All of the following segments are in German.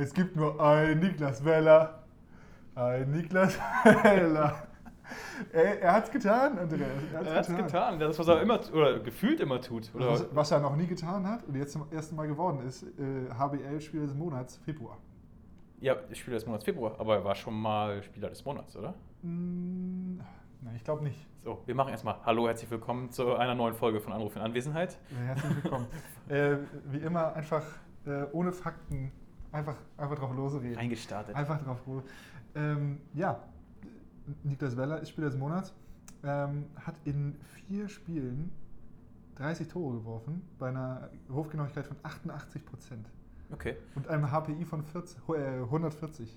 Es gibt nur einen Niklas Weller. Ein Niklas Weller. Er, er hat's getan, Andreas. Er hat's getan. Das, was er immer, oder gefühlt immer tut. Oder? Was, was er noch nie getan hat und jetzt zum ersten Mal geworden ist, äh, HBL-Spieler des Monats, Februar. Ja, Spieler des Monats Februar, aber er war schon mal Spieler des Monats, oder? Mm, nein, ich glaube nicht. So, wir machen erstmal Hallo, herzlich willkommen zu einer neuen Folge von Anruf in Anwesenheit. Herzlich willkommen. äh, wie immer einfach äh, ohne Fakten einfach, einfach drauf losreden. Eingestartet. Einfach drauf los. Ähm, ja, Niklas Weller ist Spieler des Monats. Ähm, hat in vier Spielen 30 Tore geworfen bei einer Wurfgenauigkeit von 88 Prozent. Okay. Und einem HPI von 40, äh, 140,8.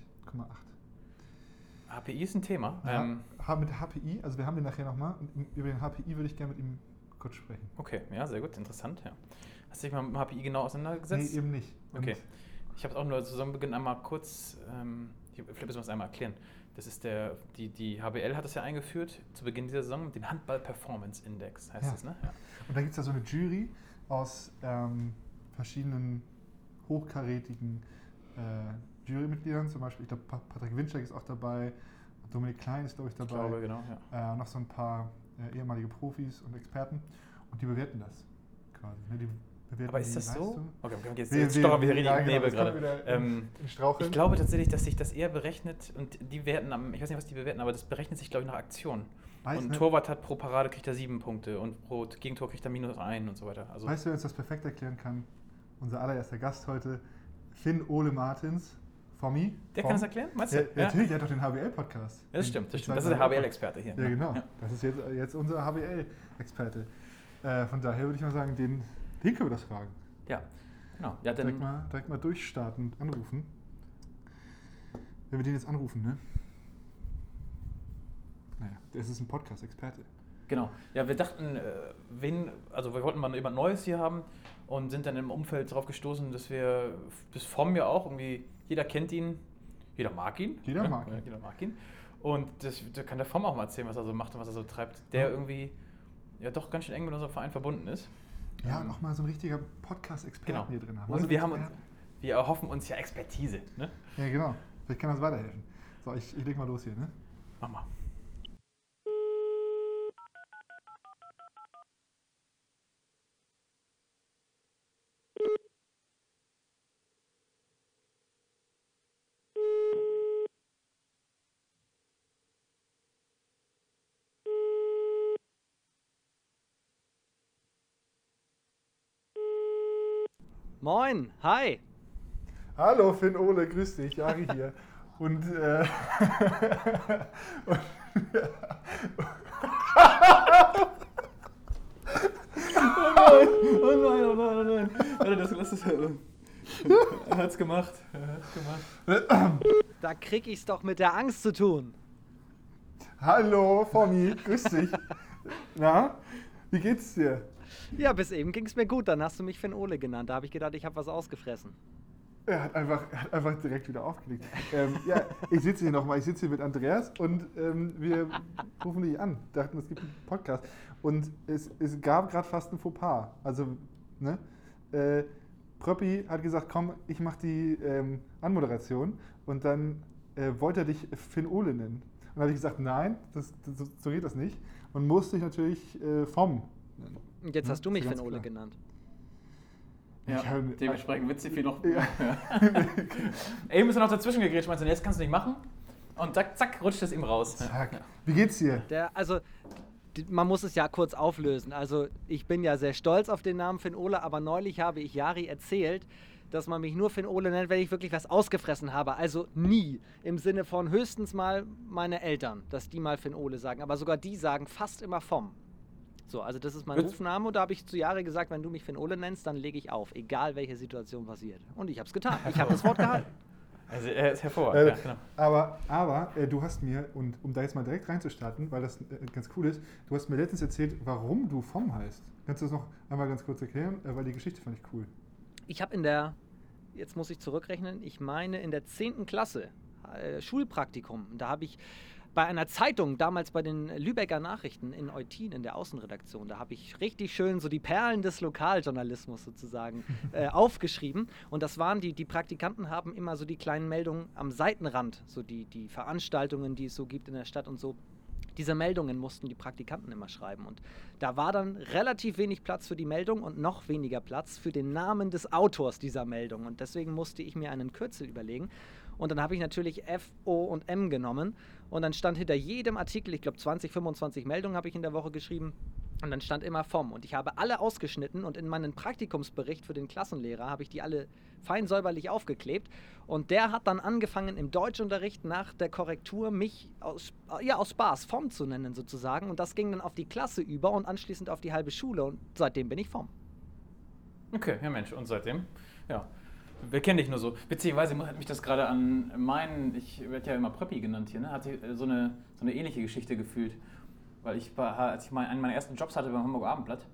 HPI ist ein Thema. Ja, Ähm, mit HPI, also wir haben den nachher nochmal. Über den HPI würde ich gerne mit ihm kurz sprechen. okay, ja, sehr gut, interessant. Ja. Hast du dich mal mit dem HPI genau auseinandergesetzt? Nee, eben nicht. Und Okay. Ich habe es auch nur zusammen beginnen einmal kurz, ähm, ich- vielleicht müssen wir es einmal erklären. Das ist der, die, die HBL hat das ja eingeführt zu Beginn dieser Saison, den Handball Performance Index heißt Ja. das, ne? Ja. Und da gibt es ja so eine Jury aus ähm, verschiedenen hochkarätigen äh, Jurymitgliedern. Zum Beispiel, ich glaube, Pa- Patrick Winczek ist auch dabei. Dominik Klein ist, glaube ich, Ich dabei. glaube, genau. Ja. äh, noch so ein paar äh, ehemalige Profis und Experten. Und die bewerten das quasi. Ne? Die bewerten Aber ist das so? Okay, okay, jetzt, jetzt stochern wir richtig ja, im genau, Nebel gerade. Ähm, ich glaube tatsächlich, dass sich das eher berechnet und die werten am, ich weiß nicht, was die bewerten, aber das berechnet sich, glaube ich, nach Aktion. Weiß und ein nicht. Torwart hat pro Parade kriegt er sieben Punkte und pro Gegentor kriegt er minus ein und so weiter. Also Weißt du, wer uns das perfekt erklären kann? Unser allererster Gast heute, Finn Ole Martins. Fommi. der Vom- kann das erklären, meinst du? Ja, Natürlich, der hat doch den HBL-Podcast. Ja, das stimmt, das stimmt. Das ist der HBL-Experte hier. Ja, genau. Ja. Das ist jetzt, jetzt unser HBL-Experte. Äh, von daher würde ich mal sagen, den, den können wir das fragen. Ja, genau. Ja, Direkt mal, direkt mal durchstarten und anrufen. Wenn wir den jetzt anrufen, ne? Naja, das ist ein Podcast-Experte. genau. Ja, wir dachten, äh, wen, also wir wollten mal jemand Neues hier haben und sind dann im Umfeld darauf gestoßen, dass wir bis vom ja auch irgendwie, jeder kennt ihn, jeder mag ihn. Jeder mag ihn. Jeder mag ihn. Und das, da kann der Vom auch mal erzählen, was er so macht und was er so treibt, der Ja. irgendwie ja doch ganz schön eng mit unserem Verein verbunden ist. Ja, Ähm, auch mal so ein richtiger Podcast-Experten Genau. hier drin haben. Und Also wir haben uns, wir erhoffen uns ja Expertise. Ne? Ja, genau. Vielleicht kann das weiterhelfen. So, ich, ich leg mal los hier, ne? Mach mal. Moin, hi. Hallo Finn Ole, grüß dich, Jari hier. Und, äh, und Oh nein, oh nein, oh nein. Warte, das, das ist. Er hat's gemacht. Er hat's gemacht. Da krieg ich's doch mit der Angst zu tun. hallo Fommi, grüß dich. Na, wie geht's dir? Ja, bis eben ging's mir gut. Dann hast du mich Finn Ole genannt. Da habe ich gedacht, ich habe was ausgefressen. Er hat einfach, hat einfach direkt wieder aufgelegt. Ähm, ja, ich sitze hier nochmal, ich sitze hier mit Andreas und ähm, wir rufen dich an, dachten, es gibt einen Podcast. Und es, es gab gerade fast ein Fauxpas. Also, ne? Äh, Pröppi hat gesagt, komm, ich mache die ähm, Anmoderation und dann äh, wollte er dich Finn Ole nennen. Und dann habe ich gesagt, nein, das, das, so geht das nicht. Und musste ich natürlich äh, vom nennen. Und jetzt Ja, hast du mich ja Finn ganz Ole klar. genannt. Ja, Ich hab- dementsprechend witzig wie noch. Ja. Eben ist er noch dazwischen gegrätscht, meinst du, jetzt kannst du nicht machen? Und zack, zack, rutscht es ihm raus. Zack. Wie geht's dir? Der, also, man muss es ja kurz auflösen. Also, ich bin ja sehr stolz auf den Namen Finn Ole, aber neulich habe ich Jari erzählt, dass man mich nur Finn Ole nennt, wenn ich wirklich was ausgefressen habe. Also nie. Im Sinne von höchstens mal meine Eltern, dass die mal Finn Ole sagen. Aber sogar die sagen fast immer vom. So, also das ist mein Gut. Rufname und da habe ich zu Jari gesagt, wenn du mich Finn Ole nennst, dann lege ich auf, egal welche Situation passiert. Und ich habe es getan. Ich habe das Wort gehalten. Also er ist hervorragend. Äh, ja, genau. Aber, aber äh, du hast mir, und um da jetzt mal direkt reinzustarten, weil das äh, ganz cool ist, du hast mir letztens erzählt, warum du vom heißt. Kannst du das noch einmal ganz kurz erklären? Äh, weil die Geschichte fand ich cool. Ich habe in der, jetzt muss ich zurückrechnen, ich meine in der 10. Klasse äh, Schulpraktikum. Da habe ich bei einer Zeitung, damals bei den Lübecker Nachrichten in Eutin in der Außenredaktion, da habe ich richtig schön so die Perlen des Lokaljournalismus sozusagen äh, aufgeschrieben. Und das waren die, die Praktikanten haben immer so die kleinen Meldungen am Seitenrand, so die, die Veranstaltungen, die es so gibt in der Stadt und so. Diese Meldungen mussten die Praktikanten immer schreiben. Und da war dann relativ wenig Platz für die Meldung und noch weniger Platz für den Namen des Autors dieser Meldung. Und deswegen musste ich mir einen Kürzel überlegen. Und dann habe ich natürlich F, O und M genommen. Und dann stand hinter jedem Artikel, ich glaube 20, 25 Meldungen habe ich in der Woche geschrieben. Und dann stand immer vom. Und ich habe alle ausgeschnitten und in meinen Praktikumsbericht für den Klassenlehrer habe ich die alle fein säuberlich aufgeklebt. Und der hat dann angefangen im Deutschunterricht nach der Korrektur mich aus, ja, aus Spaß vom zu nennen sozusagen. Und das ging dann auf die Klasse über und anschließend auf die halbe Schule. Und seitdem bin ich vom. Okay, ja Mensch, und seitdem? Ja. Wir kennen dich nur so. Witzigerweise hat mich das gerade an meinen, ich werde ja immer Preppy genannt hier, ne? hat sich, äh, so eine, so eine ähnliche Geschichte gefühlt. Weil ich, war, als ich mal einen meiner ersten Jobs hatte beim Hamburger Abendblatt,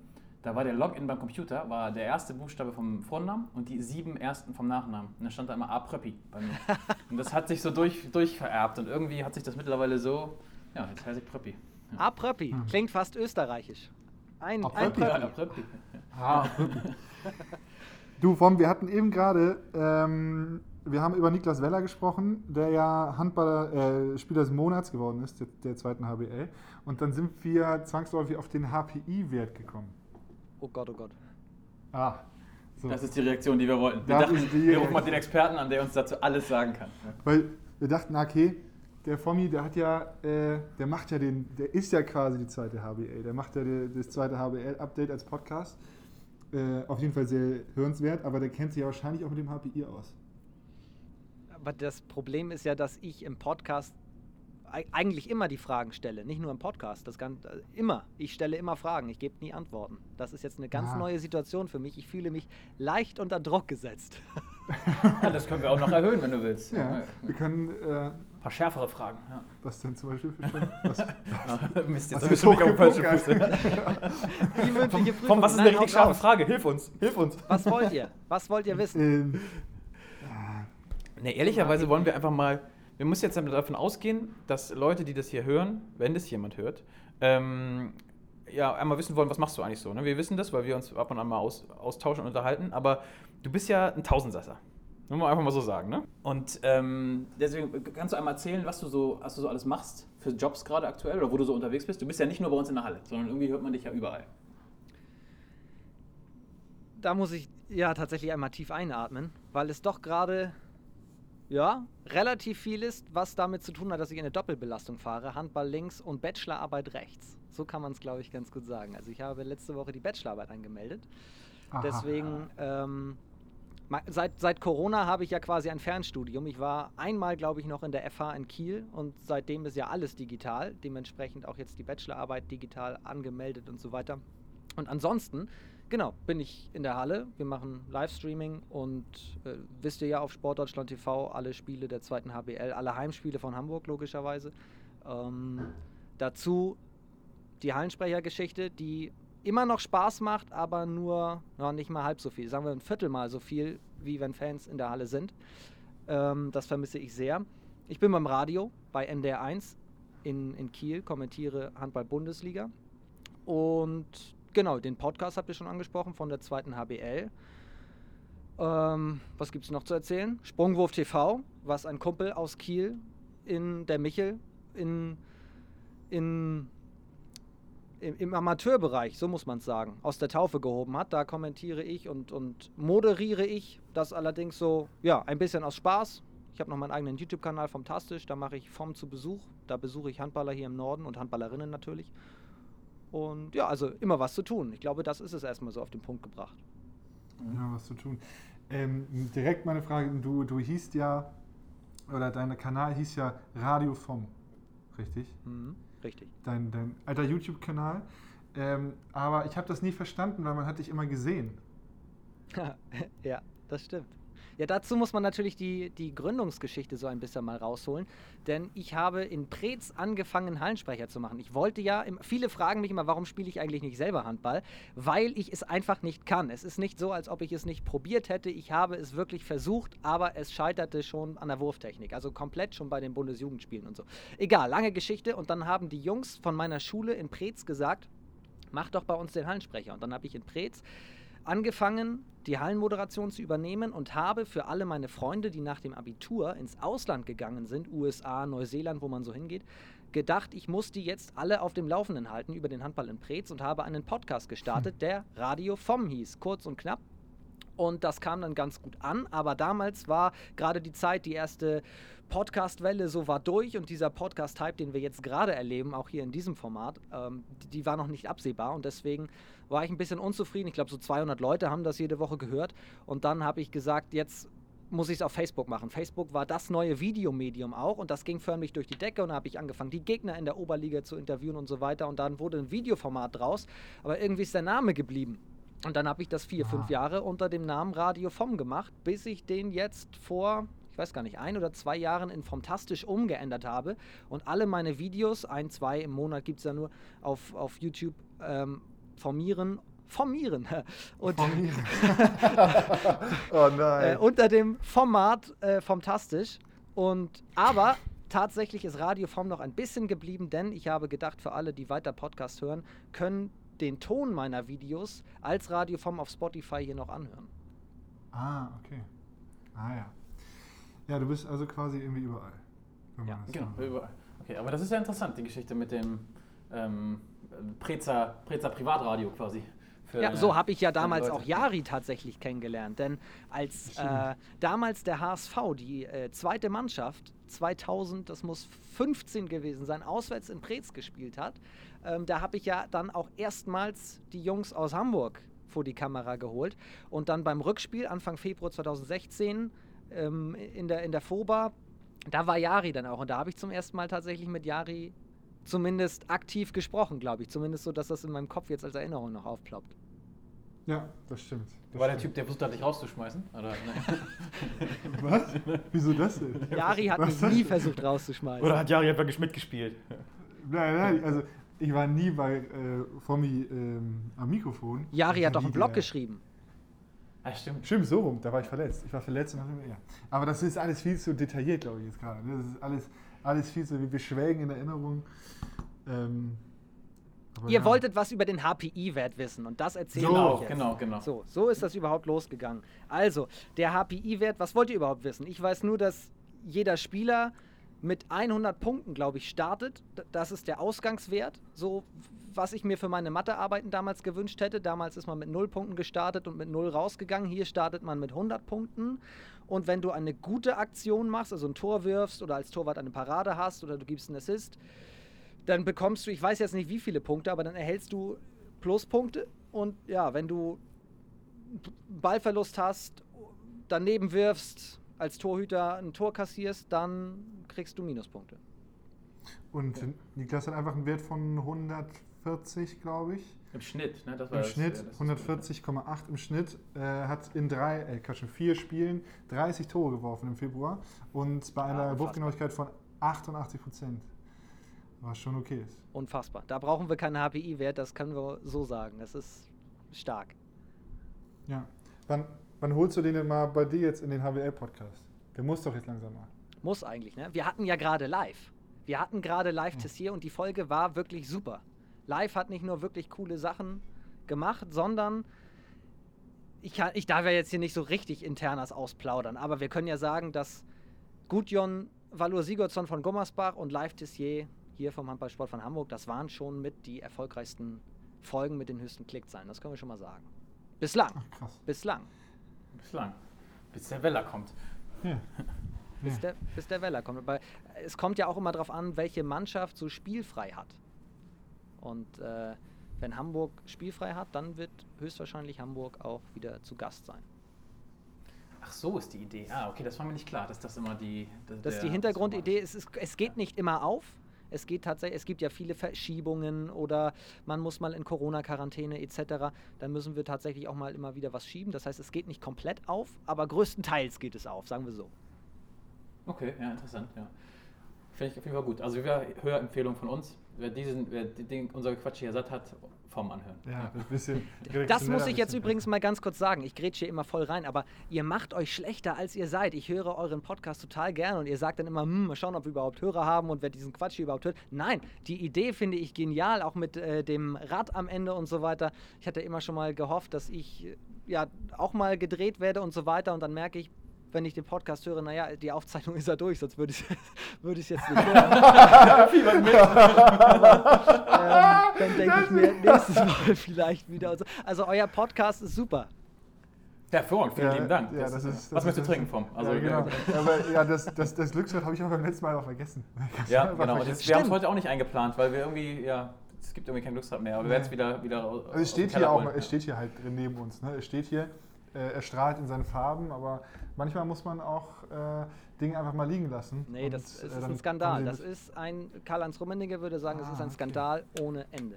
da war der Login beim Computer, war der erste Buchstabe vom Vornamen und die sieben ersten vom Nachnamen. Und da stand da immer A Preppy bei mir. und das hat sich so durch, durchvererbt und irgendwie hat sich das mittlerweile so, ja, jetzt heiße ich Preppy. Ja. A Preppy, klingt fast österreichisch. Ein, A ein Preppy. Ja, Preppy. Preppy. Du, Vom, wir hatten eben gerade, ähm, wir haben über Niklas Weller gesprochen, der ja Handballer, äh, Spieler des Monats geworden ist, der, der zweiten HBL. Und dann sind wir zwangsläufig auf den HPI-Wert gekommen. Oh Gott, oh Gott. Ah, so. Das ist die Reaktion, die wir wollten. Wir Das dachten, ist die wir rufen mal den Experten an, der uns dazu alles sagen kann. Weil wir dachten, okay, der Fommi, der hat ja, äh, der macht ja den, der ist ja quasi die zweite HBL. Der macht ja die, das zweite HBL-Update als Podcast. Äh, auf jeden Fall sehr hörenswert, aber der kennt sich ja wahrscheinlich auch mit dem HPI aus. Aber das Problem ist ja, dass ich im Podcast ei- eigentlich immer die Fragen stelle, nicht nur im Podcast, das kann, äh, immer. Ich stelle immer Fragen, ich gebe nie Antworten. Das ist jetzt eine ganz Ah. neue Situation für mich. Ich fühle mich leicht unter Druck gesetzt. Ja, das können wir auch noch erhöhen, wenn du willst. Ja, wir können, äh, Ein paar schärfere Fragen. Ja. was denn zum Beispiel für Fragen? Was, Mist, jetzt ist bist du nicht auf. Die mündliche Vom, vom, was ist Nein, eine richtig scharfe raus. Frage? Hilf uns, hilf uns. Was wollt ihr? Was wollt ihr wissen? ähm, Ne, ehrlicherweise wollen wir einfach mal, wir müssen jetzt davon ausgehen, dass Leute, die das hier hören, wenn das jemand hört, ähm, ja, einmal wissen wollen, was machst du eigentlich so. Ne? Wir wissen das, weil wir uns ab und an mal aus, austauschen und unterhalten, aber du bist ja ein Tausendsasser. Muss man einfach mal so sagen, ne? Und ähm, deswegen kannst du einmal erzählen, was du so, was du so alles machst für Jobs gerade aktuell oder wo du so unterwegs bist. Du bist ja nicht nur bei uns in der Halle, sondern irgendwie hört man dich ja überall. Da muss ich ja tatsächlich einmal tief einatmen, weil es doch gerade ja, relativ viel ist, was damit zu tun hat, dass ich eine Doppelbelastung fahre. Handball links und Bachelorarbeit rechts. So kann man es, glaube ich, ganz gut sagen. Also ich habe letzte Woche die Bachelorarbeit angemeldet. aha. Deswegen, ähm, seit, seit Corona habe ich ja quasi ein Fernstudium. Ich war einmal, glaube ich, noch in der FH in Kiel und seitdem ist ja alles digital. Dementsprechend auch jetzt die Bachelorarbeit digital angemeldet und so weiter. Und ansonsten, genau, bin ich in der Halle. Wir machen Livestreaming und äh, wisst ihr ja auf Sportdeutschland TV alle Spiele der zweiten HBL, alle Heimspiele von Hamburg logischerweise. Ähm, dazu die Hallensprechergeschichte, die immer noch Spaß macht, aber nur ja, nicht mal halb so viel. Sagen wir ein Viertel mal so viel, wie wenn Fans in der Halle sind. Ähm, das vermisse ich sehr. Ich bin beim Radio bei NDR 1 in, in Kiel, kommentiere Handball-Bundesliga. Und genau, den Podcast habt ihr schon angesprochen von der zweiten HBL. Ähm, was gibt es noch zu erzählen? Sprungwurf TV, was ein Kumpel aus Kiel in der Michel in, in im, im Amateurbereich, so muss man es sagen, aus der Taufe gehoben hat. Da kommentiere ich und, und moderiere ich. Das allerdings so, ja, ein bisschen aus Spaß. Ich habe noch meinen eigenen YouTube-Kanal vom Tastisch. Da mache ich vom zu Besuch. Da besuche ich Handballer hier im Norden und Handballerinnen natürlich. Und ja, also immer was zu tun. Ich glaube, das ist es erstmal so auf den Punkt gebracht. Ja, was zu tun. Ähm, direkt meine Frage, du, du hießt ja, oder dein Kanal hieß ja Radio vom, richtig? Mhm, richtig. Dein, dein alter YouTube-Kanal. Ähm, aber ich habe das nie verstanden, weil man hat dich immer gesehen. ja, das stimmt. Ja, dazu muss man natürlich die, die Gründungsgeschichte so ein bisschen mal rausholen. Denn ich habe in Preetz angefangen, Hallensprecher zu machen. Ich wollte ja, im, viele fragen mich immer, warum spiele ich eigentlich nicht selber Handball? Weil ich es einfach nicht kann. Es ist nicht so, als ob ich es nicht probiert hätte. Ich habe es wirklich versucht, aber es scheiterte schon an der Wurftechnik. Also komplett schon bei den Bundesjugendspielen und so. Egal, lange Geschichte. Und dann haben die Jungs von meiner Schule in Preetz gesagt, mach doch bei uns den Hallensprecher. Und dann habe ich in Preetz angefangen, die Hallenmoderation zu übernehmen und habe für alle meine Freunde, die nach dem Abitur ins Ausland gegangen sind, USA, Neuseeland, wo man so hingeht, gedacht, ich muss die jetzt alle auf dem Laufenden halten über den Handball in Preetz und habe einen Podcast gestartet, der Radio vom hieß, kurz und knapp. Und das kam dann ganz gut an, aber damals war gerade die Zeit, die erste Podcast-Welle so war durch und dieser Podcast-Hype, den wir jetzt gerade erleben, auch hier in diesem Format, ähm, die, die war noch nicht absehbar und deswegen war ich ein bisschen unzufrieden. Ich glaube, so 200 Leute haben das jede Woche gehört und dann habe ich gesagt, jetzt muss ich es auf Facebook machen. Facebook war das neue Videomedium auch und das ging förmlich durch die Decke und da habe ich angefangen, die Gegner in der Oberliga zu interviewen und so weiter und dann wurde ein Videoformat draus, aber irgendwie ist der Name geblieben. Und dann habe ich das vier, fünf Jahre unter dem Namen Radio Vom gemacht, bis ich den jetzt vor, ich weiß gar nicht, ein oder zwei Jahren in Fantastisch umgeändert habe. Und alle meine Videos, ein, zwei im Monat gibt es ja nur auf, auf YouTube, ähm, formieren formieren. Und Formieren. oh nein. äh, unter dem Format äh, Fantastisch. Und aber tatsächlich ist Radio Vom noch ein bisschen geblieben, denn ich habe gedacht, für alle, die weiter Podcast hören, können den Ton meiner Videos als Radio Vom auf Spotify hier noch anhören. ah, okay. Ah ja. Ja, du bist also quasi irgendwie überall. Ja, das Genau, so- überall. Okay, aber das ist ja interessant, die Geschichte mit dem ähm, Prezer, Prezer Privatradio quasi. Für, Ja, so habe ich ja damals auch Jari tatsächlich kennengelernt. Denn als äh, damals der HSV, die äh, zweite Mannschaft, 2000, das muss 15 gewesen sein, auswärts in Preetz gespielt hat, ähm, da habe ich ja dann auch erstmals die Jungs aus Hamburg vor die Kamera geholt. Und dann beim Rückspiel Anfang Februar 2016 ähm, in, der, in der FOBA, da war Jari dann auch. Und da habe ich zum ersten Mal tatsächlich mit Jari zumindest aktiv gesprochen, glaube ich. Zumindest so, dass das in meinem Kopf jetzt als Erinnerung noch aufploppt. Ja, das stimmt. Das War der stimmt. Typ, der versucht hat, dich rauszuschmeißen? Oder? Was? Wieso das denn? Jari hat Was mich nie versucht rauszuschmeißen. Oder hat Jari einfach mitgespielt? Nein, nein, also ich war nie bei äh, Fomi ähm, am Mikrofon. Jari Ich hat doch einen Blog der- geschrieben. Ah, stimmt. Stimmt, so rum, da war ich verletzt. Ich war verletzt und dann, ja. Aber das ist alles viel zu detailliert, glaube ich, jetzt gerade. ne? Das ist alles, alles viel zu, wir schwelgen in Erinnerung. Ähm, Ihr ja. wolltet was über den HPI-Wert wissen und das erzähle So, ich Genau, euch jetzt. genau, genau. So, so ist das überhaupt losgegangen. Also, der HPI-Wert, was wollt ihr überhaupt wissen? Ich weiß nur, dass jeder Spieler mit 100 Punkten, glaube ich, startet. Das ist der Ausgangswert, so was ich mir für meine Mathearbeiten damals gewünscht hätte. Damals ist man mit 0 Punkten gestartet und mit 0 rausgegangen. Hier startet man mit 100 Punkten. Und wenn du eine gute Aktion machst, also ein Tor wirfst oder als Torwart eine Parade hast oder du gibst einen Assist, dann bekommst du, ich weiß jetzt nicht wie viele Punkte, aber dann erhältst du Pluspunkte. Und ja, wenn du Ballverlust hast, daneben wirfst, als Torhüter ein Tor kassierst, dann kriegst du Minuspunkte. Und Niklas hat einfach einen Wert von 140, glaube ich. Im Schnitt, ne? Das war Im das, Schnitt, das- 140,8 im Schnitt, äh, hat in drei, äh, Quatsch, in vier Spielen 30 Tore geworfen im Februar und bei einer unfassbar. Wurfgenauigkeit von 88 Prozent. Was schon okay ist. Unfassbar. Da brauchen wir keinen HPI-Wert, das können wir so sagen. Das ist stark. Ja. Wann, wann holst du den denn mal bei dir jetzt in den HWL-Podcast? Der muss doch jetzt langsam mal. Muss eigentlich, ne? Wir hatten ja gerade live. Wir hatten gerade live Tessier und die Folge war wirklich super. Live hat nicht nur wirklich coole Sachen gemacht, sondern ich, kann, ich darf ja jetzt hier nicht so richtig internas ausplaudern, aber wir können ja sagen, dass Gudjon Valur Sigurdsson von Gummersbach und Live Tessier hier vom Handballsport von Hamburg, das waren schon mit die erfolgreichsten Folgen mit den höchsten Klickzahlen. Das können wir schon mal sagen. Bislang. Ach, krass. Bislang. Bislang. Bis der Weller kommt. Ja. Bis, Ja. der, bis der Weller kommt. Aber es kommt ja auch immer darauf an, welche Mannschaft so spielfrei hat. Und äh, wenn Hamburg spielfrei hat, dann wird höchstwahrscheinlich Hamburg auch wieder zu Gast sein. Ach, so ist die Idee. Ah, okay, das war mir nicht klar, dass das immer die. Das ist die Hintergrundidee. Es, ist, es geht nicht immer auf. Es geht tatsächlich, es gibt ja viele Verschiebungen oder man muss mal in Corona-Quarantäne etc. Da müssen wir tatsächlich auch mal immer wieder was schieben. Das heißt, es geht nicht komplett auf, aber größtenteils geht es auf, sagen wir so. Okay, ja, interessant, ja. Finde ich auf jeden Fall gut. Also wir Hörempfehlung von uns. Wer diesen, wer den, unser Quatsch hier satt hat, vom Anhören. Ja, ein bisschen. Das muss ich jetzt übrigens mal ganz kurz sagen. Ich grätsche hier immer voll rein, aber ihr macht euch schlechter, als ihr seid. Ich höre euren Podcast total gerne und ihr sagt dann immer, hm, mal schauen, ob wir überhaupt Hörer haben und wer diesen Quatsch hier überhaupt hört. Nein, die Idee finde ich genial, auch mit äh, dem Rad am Ende und so weiter. Ich hatte immer schon mal gehofft, dass ich äh, ja auch mal gedreht werde und so weiter und dann merke ich, wenn ich den Podcast höre, naja, die Aufzeichnung ist ja durch, sonst würde ich es würd jetzt nicht hören. ähm, dann denke ich mir nächstes Mal vielleicht wieder. So. Also euer Podcast ist super. Hervorragend, vielen Ja, lieben Dank. ja, das ist- was das möchtest du trinken vom? Also, ja, genau. Aber ja, das, das, das Glücksrad habe ich aber beim letzten Mal auch vergessen. Ja, genau. Vergessen. wir haben es heute auch nicht eingeplant, weil wir irgendwie, ja, es gibt irgendwie kein Glücksrad mehr. Aber wir werden es wieder, wieder aus Also es steht hier auch, holen, es steht hier halt drin neben uns. Ne? Es steht hier, äh, er strahlt in seinen Farben, aber manchmal muss man auch äh, Dinge einfach mal liegen lassen. Nee, Und, das, es äh, ist dann ein Skandal. Das ist ein, Karl-Heinz Rummenigge würde sagen, es Ah, ist ein okay. Skandal ohne Ende.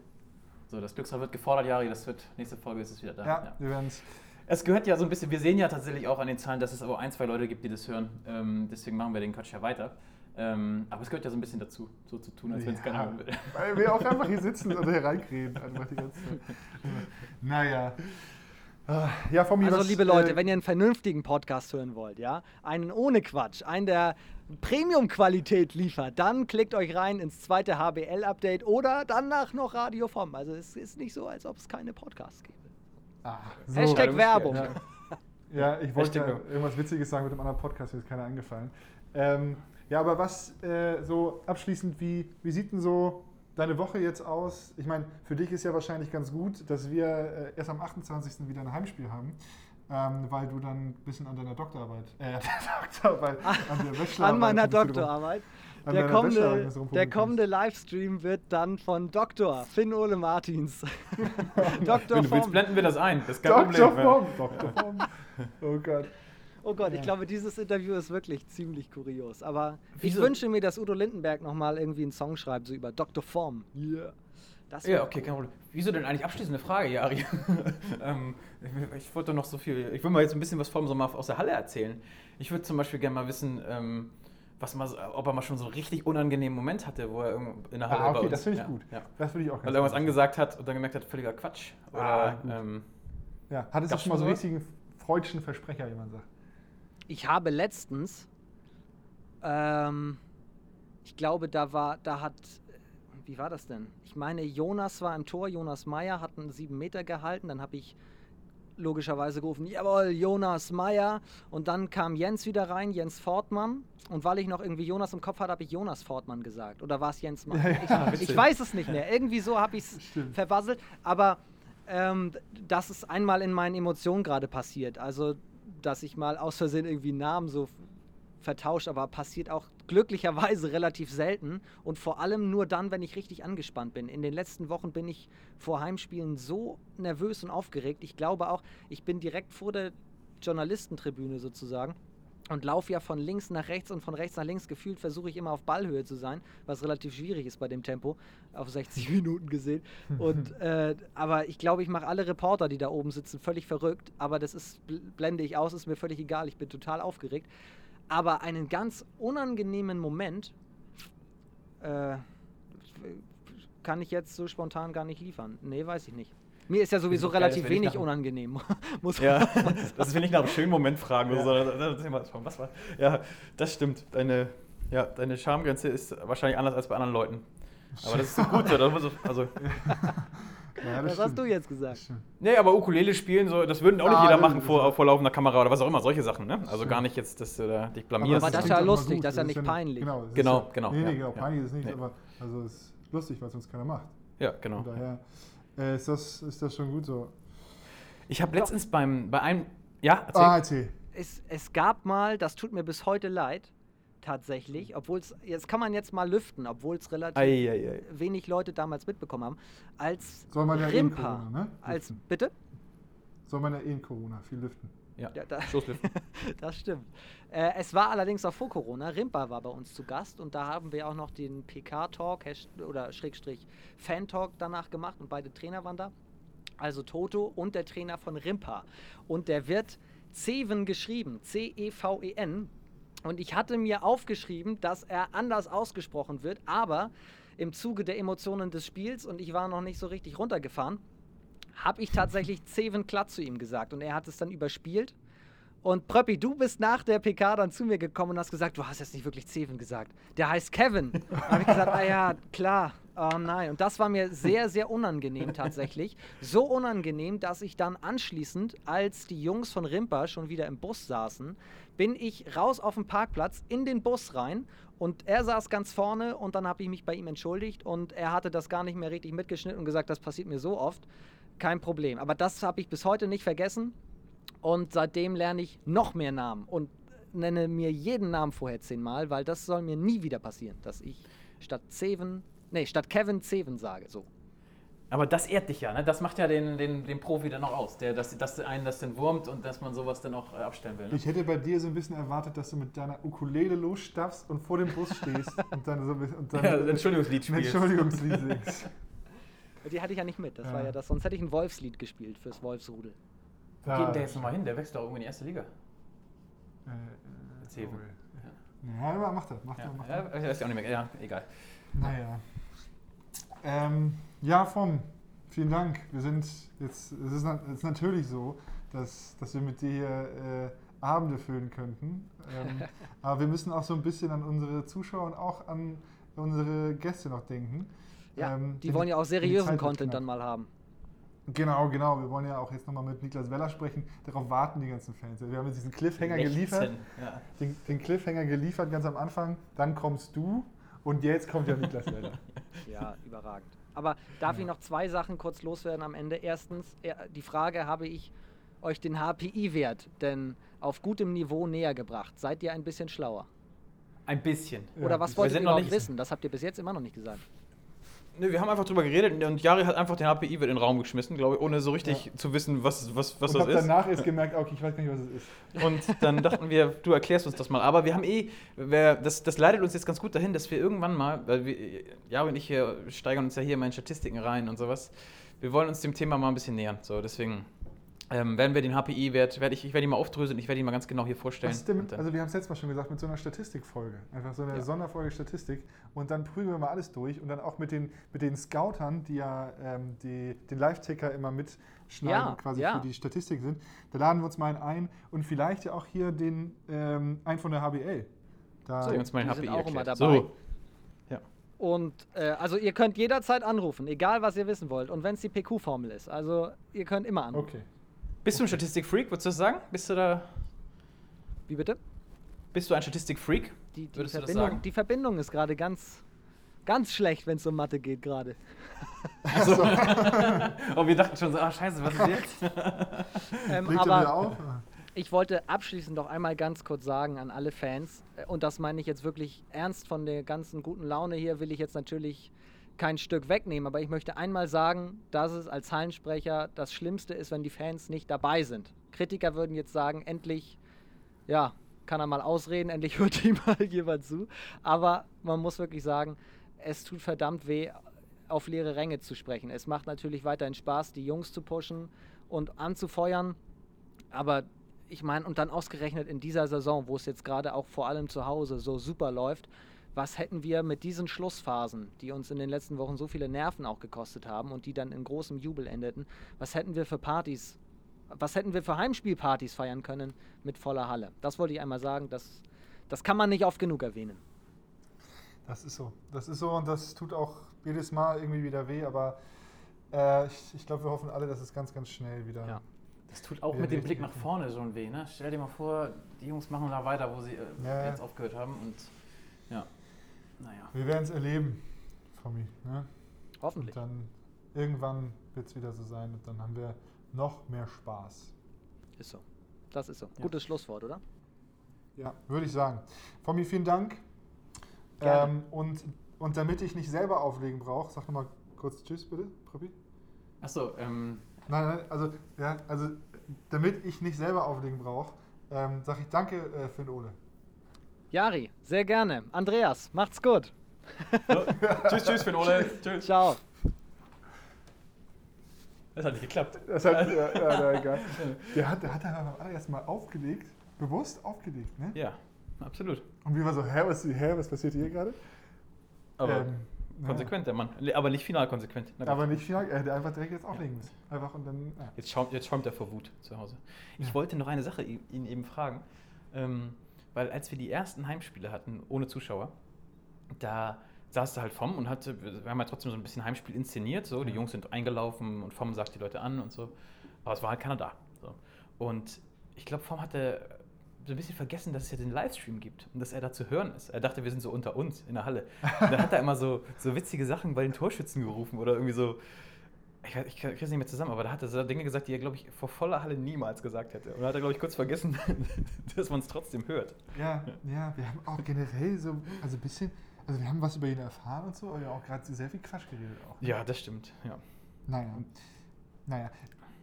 So, das Glücksrad wird gefordert, Jari. Das wird, nächste Folge ist es wieder da. mit. Ja, wir werden es. Es gehört ja so ein bisschen, wir sehen ja tatsächlich auch an den Zahlen, dass es aber ein, zwei Leute gibt, die das hören. Ähm, deswegen machen wir den Quatsch ja weiter. Ähm, aber es gehört ja so ein bisschen dazu, so zu tun, als wenn es keiner Ja, hören will. weil wir auch einfach hier sitzen und hier reinreden. Einfach die ganze Zeit. Naja. Ja, von mir Also was, liebe Leute, äh, wenn ihr einen vernünftigen Podcast hören wollt, ja, einen ohne Quatsch, einen der Premium-Qualität liefert, dann klickt euch rein ins zweite HBL-Update oder danach noch Radio vom. Also es ist nicht so, als ob es keine Podcasts gäbe. Ah, so. Hashtag Ja, Werbung. Ja. Ja, ich wollte ja irgendwas Witziges sagen mit dem anderen Podcast, mir ist keiner eingefallen. Ähm, ja, aber was äh, so abschließend, wie, wie sieht denn so deine Woche jetzt aus? Ich meine, für dich ist ja wahrscheinlich ganz gut, dass wir äh, erst am 28. wieder ein Heimspiel haben, ähm, weil du dann ein bisschen an deiner Doktorarbeit, äh, Doktorarbeit, an der Bachelorarbeit An meiner Doktorarbeit. an Der kommende, der Livestream wird dann von Dr. Finn Ole Martins. Dr. Wenn du willst, blenden wir das ein. Das ist kein Dr. Problem. Form, Dr. Form. Oh Gott. Oh Gott, ich Ja. glaube, dieses Interview ist wirklich ziemlich kurios. Aber ich Wieso? wünsche mir, dass Udo Lindenberg nochmal irgendwie einen Song schreibt, so über Dr. Form. Yeah. Ja, okay, kein Problem. Wieso denn eigentlich abschließende Frage, Jari? ähm, ich, ich wollte noch so viel. Ich will mal jetzt ein bisschen was vom Sommer aus der Halle erzählen. Ich würde zum Beispiel gerne mal wissen, ähm, was mal, ob er mal schon so einen richtig unangenehmen Moment hatte, wo er irgendwo in der Halle Ah, bei okay, uns, das finde ich ja, gut. Ja. Das würde ich auch Weil er irgendwas angesagt hat und dann gemerkt hat, völliger Quatsch. Oder, Ah, gut. ähm, Ja, hat es auch Gab's schon mal so schon richtigen freudschen Versprecher, wie man sagt. Ich habe letztens, ähm, ich glaube, da war, da hat, wie war das denn? Ich meine, Jonas war im Tor, Jonas Meyer hat einen 7 Meter gehalten, dann habe ich logischerweise gerufen, jawohl, Jonas Meyer. Und dann kam Jens wieder rein, Jens Fortmann. Und weil ich noch irgendwie Jonas im Kopf hatte, habe ich Jonas Fortmann gesagt. Oder war es Jens Meyer? Ja, ich, ich weiß es nicht mehr. Irgendwie so habe ich es Stimmt. verwasselt. Aber ähm, das ist einmal in meinen Emotionen gerade passiert. Also, dass ich mal aus Versehen irgendwie Namen so vertauscht, aber passiert auch glücklicherweise relativ selten und vor allem nur dann, wenn ich richtig angespannt bin. In den letzten Wochen bin ich vor Heimspielen so nervös und aufgeregt. Ich glaube auch, ich bin direkt vor der Journalistentribüne sozusagen und laufe ja von links nach rechts und von rechts nach links. Gefühlt versuche ich immer auf Ballhöhe zu sein, was relativ schwierig ist bei dem Tempo, auf 60 Minuten gesehen. Und, äh, aber ich glaube, ich mache alle Reporter, die da oben sitzen, völlig verrückt. Aber das ist, bl- blende ich aus, ist mir völlig egal. Ich bin total aufgeregt. Aber einen ganz unangenehmen Moment äh, kann ich jetzt so spontan gar nicht liefern. Nee, weiß ich nicht. Mir ist ja sowieso geil, dass relativ nicht wenig unangenehm. Muss man Ja, das ist, wenn ich nach einem schönen Moment fragen Ja. das ist schon, was war? Ja, das stimmt. Deine, ja, deine Schamgrenze ist wahrscheinlich anders als bei anderen Leuten. Aber das ist so gut so. Das also, Ja, das Was hast du jetzt gesagt? Das nee, aber Ukulele spielen, so, das würden auch nicht Ah, jeder das machen ist- vor, vor laufender Kamera oder was auch immer, solche Sachen. Ne? Also gar nicht jetzt, dass du da dich blamierst. Aber das ist ja lustig, das ist ja nicht nicht- peinlich. Genau, Genau, ist ja, genau, Nee, nee, ja, genau, ja. peinlich ist es nicht, Nee. aber also es ist lustig, weil sonst keiner macht. ja, genau. Von daher äh, ist, das, ist das schon gut so. Ich habe letztens beim, bei einem, ja, erzähl. Ah, erzähl. Es, es gab mal, das tut mir bis heute leid, tatsächlich, obwohl es, jetzt kann man jetzt mal lüften, obwohl es relativ Ei, ei, ei. wenig Leute damals mitbekommen haben, als Soll man ja eh in Rimpa, Corona, ne? als, Lüften. bitte? Soll man ja eh in Corona viel lüften. Ja, Ja, da-. Das stimmt. Äh, es war allerdings auch vor Corona. Rimpa war bei uns zu Gast und da haben wir auch noch den PK-Talk oder Schrägstrich Fan-Talk danach gemacht und beide Trainer waren da. Also Toto und der Trainer von Rimpa. Und der wird Ceven geschrieben, C-E-V-E-N. Und ich hatte mir aufgeschrieben, dass er anders ausgesprochen wird, aber im Zuge der Emotionen des Spiels und ich war noch nicht so richtig runtergefahren, habe ich tatsächlich Ceven Klatt zu ihm gesagt und er hat es dann überspielt. Und Pröppi, du bist nach der PK dann zu mir gekommen und hast gesagt, du hast jetzt nicht wirklich Ceven gesagt. Der heißt Kevin. Da habe ich gesagt, ah ja, klar. Oh nein. Und das war mir sehr, sehr unangenehm tatsächlich. So unangenehm, dass ich dann anschließend, als die Jungs von Rimpa schon wieder im Bus saßen, bin ich raus auf den Parkplatz in den Bus rein und er saß ganz vorne und dann habe ich mich bei ihm entschuldigt und er hatte das gar nicht mehr richtig mitgeschnitten und gesagt, das passiert mir so oft. Kein Problem. Aber das habe ich bis heute nicht vergessen. Und seitdem lerne ich noch mehr Namen und nenne mir jeden Namen vorher zehnmal, weil das soll mir nie wieder passieren, dass ich statt Zeven, nee, statt Kevin Zeven sage. So. Aber das ehrt dich ja, ne? Das macht ja den, den, den Profi dann auch aus, der, dass, dass einen das dann wurmt und dass man sowas dann auch äh, abstellen will. Ne? Ich hätte bei dir so ein bisschen erwartet, dass du mit deiner Ukulele losstaffst und vor dem Bus stehst und dann so ein bisschen und dann Ja, Entschuldigungslied spielst. Entschuldigungslied singst. Die hatte ich ja nicht mit, das Ja. war ja das, sonst hätte ich ein Wolfslied gespielt fürs Wolfsrudel. Wo geht denn der jetzt nochmal hin? Der wechselt doch irgendwie in die erste Liga. Äh, äh, Zeven. oh, Ja, ja, mach das, mach das, Ja, mach ja, das. ich weiß ja auch nicht mehr. Ja, egal. Naja. Ähm, ja, Vom, vielen Dank. Wir sind jetzt, es ist, na- es ist natürlich so, dass, dass wir mit dir hier äh, Abende füllen könnten. Ähm, aber wir müssen auch so ein bisschen an unsere Zuschauer und auch an unsere Gäste noch denken. Ja, Ähm, die wollen ja auch seriösen Content knapp. dann mal haben. Genau, genau. Wir wollen ja auch jetzt nochmal mit Niklas Weller sprechen. Darauf warten die ganzen Fans. Wir haben jetzt diesen Cliffhanger geliefert. Lechzen, Ja. Den, den Cliffhanger geliefert ganz am Anfang. Dann kommst du und jetzt kommt ja Niklas Weller. Ja, überragend. Aber darf ich noch zwei Sachen kurz loswerden am Ende? Erstens, er- die Frage, habe ich euch den HPI-Wert denn auf gutem Niveau näher gebracht? Seid ihr ein bisschen schlauer? Ein bisschen. Ja, Oder was wollt ihr überhaupt nicht- wissen? Das habt ihr bis jetzt immer noch nicht gesagt. Nö, wir haben einfach drüber geredet und Jari hat einfach den HPI wird in den Raum geschmissen, glaube ich, ohne so richtig zu wissen, was, was, was und das ist. danach erst gemerkt, okay, ich weiß gar nicht, was es ist. Und dann dachten wir, du erklärst uns das mal. Aber wir haben eh, wer, das, das leitet uns jetzt ganz gut dahin, dass wir irgendwann mal, weil wir, Jari und ich hier steigern uns ja hier mal in Statistiken rein und sowas. Wir wollen uns dem Thema mal ein bisschen nähern. So, deswegen ähm, werden wir den HPI-Wert, werde ich, ich werde ihn mal aufdröseln, ich werde ihn mal ganz genau hier vorstellen. Was ist denn Und mit, dann- also wir haben es letztes Mal schon gesagt, mit so einer Statistikfolge. Einfach so eine Ja. Sonderfolge Statistik. Und dann prüfen wir mal alles durch. Und dann auch mit den, mit den Scoutern, die ja ähm, die, den Live-Ticker immer mitschneiden, Ja, quasi ja. für die Statistik sind. Da laden wir uns mal einen ein. Und vielleicht ja auch hier den ähm, einen von der HBL. Da, die uns mal den die sind HPI auch immer dabei. So, Und äh, also ihr könnt jederzeit anrufen, egal was ihr wissen wollt. Und wenn es die PQ-Formel ist. Also ihr könnt immer anrufen. okay. Bist du ein Statistikfreak, würdest du das sagen? Bist du da, Wie bitte? bist du ein Statistikfreak? Die, die, Würdest du das Verbindung, sagen? die Verbindung ist gerade ganz, ganz schlecht, wenn es um Mathe geht gerade. Oh, wir dachten schon so, ah scheiße, was ist jetzt? Ähm, wieder aber auf? ich wollte abschließend noch einmal ganz kurz sagen an alle Fans, äh, und das meine ich jetzt wirklich ernst von der ganzen guten Laune hier, will ich jetzt natürlich kein Stück wegnehmen, aber ich möchte einmal sagen, dass es als Hallensprecher das Schlimmste ist, wenn die Fans nicht dabei sind. Kritiker würden jetzt sagen, endlich, ja, kann er mal ausreden, endlich hört ihm mal jemand zu. Aber man muss wirklich sagen, es tut verdammt weh, auf leere Ränge zu sprechen. Es macht natürlich weiterhin Spaß, die Jungs zu pushen und anzufeuern. Aber ich meine, und dann ausgerechnet in dieser Saison, wo es jetzt gerade auch vor allem zu Hause so super läuft, was hätten wir mit diesen Schlussphasen, die uns in den letzten Wochen so viele Nerven auch gekostet haben und die dann in großem Jubel endeten, was hätten wir für Partys, was hätten wir für Heimspielpartys feiern können mit voller Halle? Das wollte ich einmal sagen, das, das kann man nicht oft genug erwähnen. Das ist so. Das ist so und das tut auch jedes Mal irgendwie wieder weh, aber äh, ich, ich glaube, wir hoffen alle, dass es ganz, ganz schnell wieder. Ja. Das tut auch Ja, mit dem Blick nach vorne schon weh. Ne? Stell dir mal vor, die Jungs machen da weiter, wo sie äh, ja. jetzt aufgehört haben. Und ja, naja. Wir werden es erleben, Tommy. Ne? Hoffentlich. Und dann irgendwann wird es wieder so sein und dann haben wir noch mehr Spaß. Ist so. Das ist so. Ja. Gutes Schlusswort, oder? Ja, würde ich sagen. Tommy, vielen Dank. Gerne. Ähm, und, und damit ich nicht selber auflegen brauche, sag nochmal kurz Tschüss bitte, Probi. Achso, ähm, Nein, nein, also, ja, also damit ich nicht selber auflegen brauche, ähm, sage ich danke äh, für den Ole. Jari, sehr gerne. Andreas, macht's gut. So, tschüss, tschüss, Finn Ole. Tschüss. Ciao. Das hat nicht geklappt. Das hat, ja, ja, egal. Der hat, der hat dann beim allerersten Mal aufgelegt, bewusst aufgelegt, ne? Ja, absolut. Und wir waren so, hä, was, hä, was passiert hier gerade? Aber Ähm, konsequent, der Mann. Aber nicht final konsequent. Aber nicht final, er hätte einfach direkt jetzt auflegen müssen. Einfach und dann, ja. Jetzt schäumt, jetzt schäumt er vor Wut zu Hause. Ich Ja. wollte noch eine Sache ihn eben fragen, ähm, weil als wir die ersten Heimspiele hatten, ohne Zuschauer, da saß er halt vom und hatte, wir haben ja trotzdem so ein bisschen Heimspiel inszeniert, so, die Ja. Jungs sind eingelaufen und vom sagt die Leute an und so, aber es war halt keiner da. So. Und ich glaube, vom hatte so ein bisschen vergessen, dass es ja den Livestream gibt und dass er da zu hören ist. Er dachte, wir sind so unter uns in der Halle. Und dann hat er immer so, so witzige Sachen bei den Torschützen gerufen oder irgendwie so, ich, ich kriege es nicht mehr zusammen, aber da hat er so Dinge gesagt, die er, glaube ich, vor voller Halle niemals gesagt hätte. Und da hat er, glaube ich, kurz vergessen, dass man es trotzdem hört. Ja, ja, wir haben auch generell so, also ein bisschen, also wir haben was über ihn erfahren und so, aber ja auch gerade sehr viel Quatsch geredet auch. Ja, das stimmt. Ja. Naja, naja.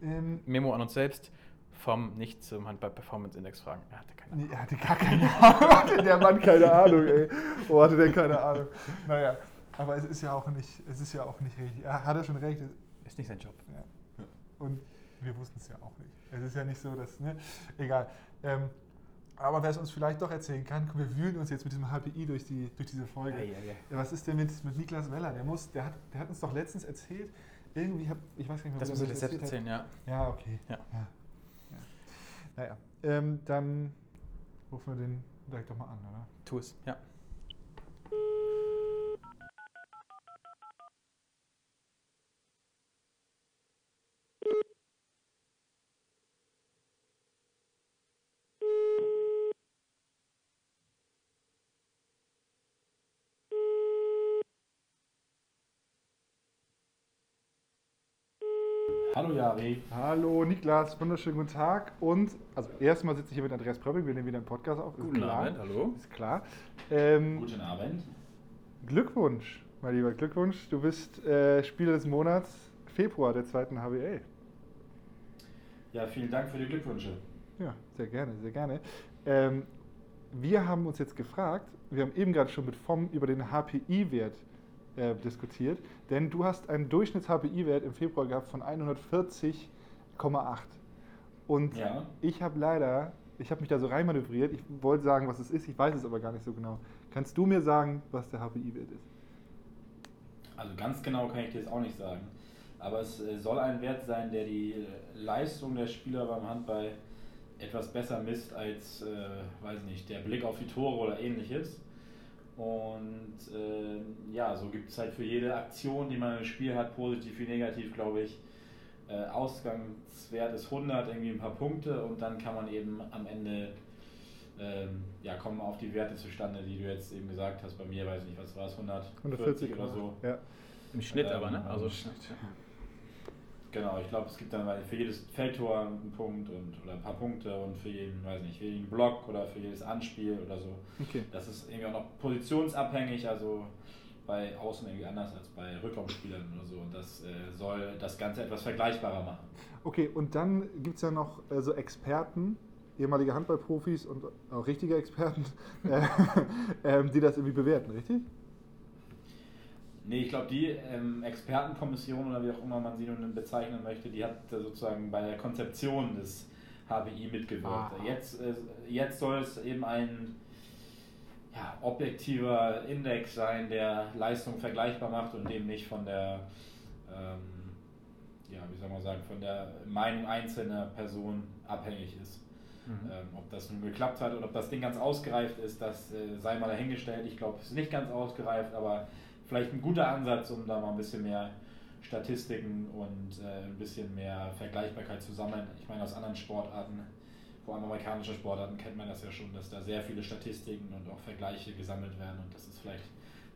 Ähm, Memo an uns selbst, vom nicht zum Handball-Performance-Index fragen. Er hatte keine nee, er hatte gar keine Ahnung. Hatte der Mann keine Ahnung, ey. Oh, hatte der keine Ahnung. Naja, aber es ist ja auch nicht, es ist ja auch nicht richtig. Er hat er schon recht. Ist nicht sein Job. Ja. Und wir wussten es ja auch nicht. Es ist ja nicht so, dass, ne? Egal. Ähm, aber wer es uns vielleicht doch erzählen kann, komm, wir wühlen uns jetzt mit diesem HPI durch, die, durch diese Folge. Ei, ei. Ja, was ist denn mit, mit Niklas Weller? Der, muss, der, hat, der hat uns doch letztens erzählt, irgendwie, hab, ich weiß gar nicht mehr, Das muss er das selbst erzählen, ja. hat. Ja, okay. Ja. ja. ja. Naja, ähm, dann rufen wir den direkt doch mal an, oder? Tu es, ja. Hallo Jari. Hallo Niklas, wunderschönen guten Tag. Und, also erstmal sitze ich hier mit Andreas Pröpping, wir nehmen wieder einen Podcast auf. ist Guten klar. Abend, hallo. Ist klar. Ähm, Guten Abend. Glückwunsch, mein lieber Glückwunsch. Du bist äh, Spieler des Monats Februar der zweiten HBL. Ja, vielen Dank für die Glückwünsche. Ja, sehr gerne, sehr gerne. Ähm, wir haben uns jetzt gefragt, wir haben eben gerade schon mit FOM über den HPI-Wert äh, diskutiert, denn du hast einen Durchschnitts-HPI-Wert im Februar gehabt von 140,8. Und Ja. ich habe leider, ich habe mich da so reinmanövriert, ich wollte sagen, was es ist, ich weiß es aber gar nicht so genau. Kannst du mir sagen, was der HPI-Wert ist? Also ganz genau kann ich dir das auch nicht sagen. Aber es äh, soll ein Wert sein, der die äh, Leistung der Spieler beim Handball etwas besser misst als, äh, weiß nicht, der Blick auf die Tore oder ähnliches. Und äh, ja, so gibt es halt für jede Aktion, die man im Spiel hat, positiv wie negativ, glaube ich, äh, Ausgangswert ist 100, irgendwie ein paar Punkte und dann kann man eben am Ende ähm, ja, kommen auf die Werte zustande, die du jetzt eben gesagt hast. Bei mir weiß ich nicht, was war es, 140 oder so. Ja. Im Schnitt Ähm, aber, ne? Also, im Schnitt. Genau, ich glaube, es gibt dann für jedes Feldtor einen Punkt und, oder ein paar Punkte und für jeden, weiß nicht, für jeden Block oder für jedes Anspiel oder so. Okay. Das ist irgendwie auch noch positionsabhängig, also bei Außen irgendwie anders als bei Rückraumspielern oder so. Und das äh, soll das Ganze etwas vergleichbarer machen. Okay, und dann gibt es ja noch äh, so Experten, ehemalige Handballprofis und auch richtige Experten, äh, ähm, die das irgendwie bewerten, richtig? Nee, ich glaube, die ähm, Expertenkommission oder wie auch immer man sie nun bezeichnen möchte, die hat äh, sozusagen bei der Konzeption des HBI mitgewirkt. Jetzt, äh, jetzt soll es eben ein ja, objektiver Index sein, der Leistung vergleichbar macht und dem nicht von der, ähm, ja, wie soll man sagen, von der Meinung einzelner Personen abhängig ist. Mhm. Ähm, ob das nun geklappt hat oder ob das Ding ganz ausgereift ist, das äh, sei mal dahingestellt. Ich glaube, es ist nicht ganz ausgereift, aber vielleicht ein guter Ansatz, um da mal ein bisschen mehr Statistiken und äh, ein bisschen mehr Vergleichbarkeit zu sammeln. Ich meine, aus anderen Sportarten, vor allem amerikanische Sportarten, kennt man das ja schon, dass da sehr viele Statistiken und auch Vergleiche gesammelt werden und das ist vielleicht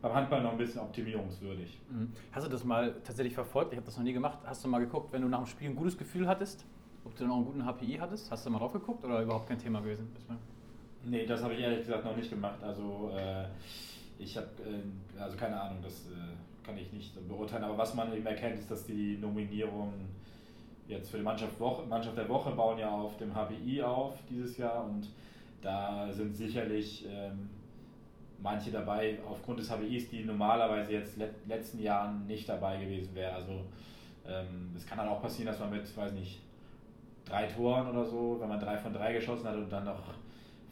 beim Handball noch ein bisschen optimierungswürdig. Mhm. Hast du das mal tatsächlich verfolgt? Ich habe das noch nie gemacht. Hast du mal geguckt, wenn du nach dem Spiel ein gutes Gefühl hattest, ob du dann auch einen guten HPI hattest? Hast du mal drauf geguckt oder überhaupt kein Thema gewesen? Bislang? Nee, das habe ich ehrlich gesagt noch nicht gemacht. Also äh, ich habe, äh, also keine Ahnung, das äh, kann ich nicht beurteilen. Aber was man eben erkennt, ist, dass die Nominierungen jetzt für die Mannschaft, Woche, Mannschaft der Woche bauen ja auf dem HBI auf dieses Jahr und da sind sicherlich ähm, manche dabei aufgrund des HBIs, die normalerweise jetzt let letzten Jahren nicht dabei gewesen wären. Also ähm, es kann dann auch passieren, dass man mit, weiß nicht, drei Toren oder so, wenn man drei von drei geschossen hat und dann noch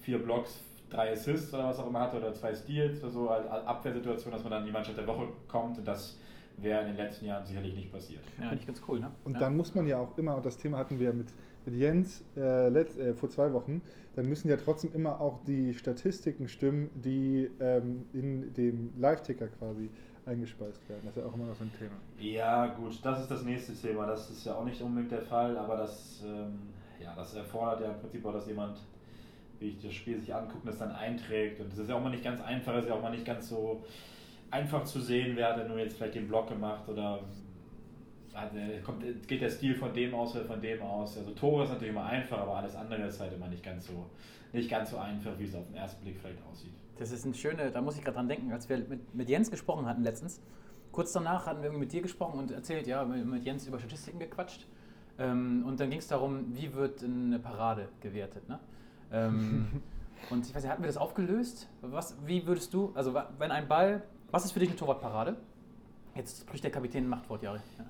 vier Blocks, drei Assists oder was auch immer hatte oder zwei Steals oder so als Abwehrsituation, dass man dann in die Mannschaft der Woche kommt und das wäre in den letzten Jahren sicherlich nicht passiert. Ja, nicht ganz cool, ne? Und ja. dann muss man ja auch immer, und das Thema hatten wir mit, mit Jens äh, letzt, äh, vor zwei Wochen, dann müssen ja trotzdem immer auch die Statistiken stimmen, die ähm, in dem Live-Ticker quasi eingespeist werden. Das ist ja auch immer noch so ein Thema. Ja, gut, das ist das nächste Thema. Das ist ja auch nicht unbedingt der Fall, aber das, ähm, ja, das erfordert ja im Prinzip auch, dass jemand, wie ich das Spiel sich anguckt und das dann einträgt. Und das ist ja auch mal nicht ganz einfach, das ist ja auch mal nicht ganz so einfach zu sehen, wer hat nur jetzt vielleicht den Block gemacht oder hat, äh, kommt, geht der Stil von dem aus oder von dem aus. Also Tore ist natürlich immer einfach, aber alles andere ist halt immer nicht ganz so, nicht ganz so einfach, wie es auf den ersten Blick vielleicht aussieht. Das ist ein schöne, da muss ich gerade dran denken, als wir mit, mit Jens gesprochen hatten letztens. Kurz danach hatten wir mit dir gesprochen und erzählt, ja, mit Jens über Statistiken gequatscht. Ähm, und dann ging es darum, wie wird eine Parade gewertet. Ne? Ähm, und ich weiß nicht, hatten wir das aufgelöst? Was, wie würdest du, also wenn ein Ball, was ist für dich eine Torwartparade? Jetzt spricht der Kapitän Machtwort, Jari. Ja.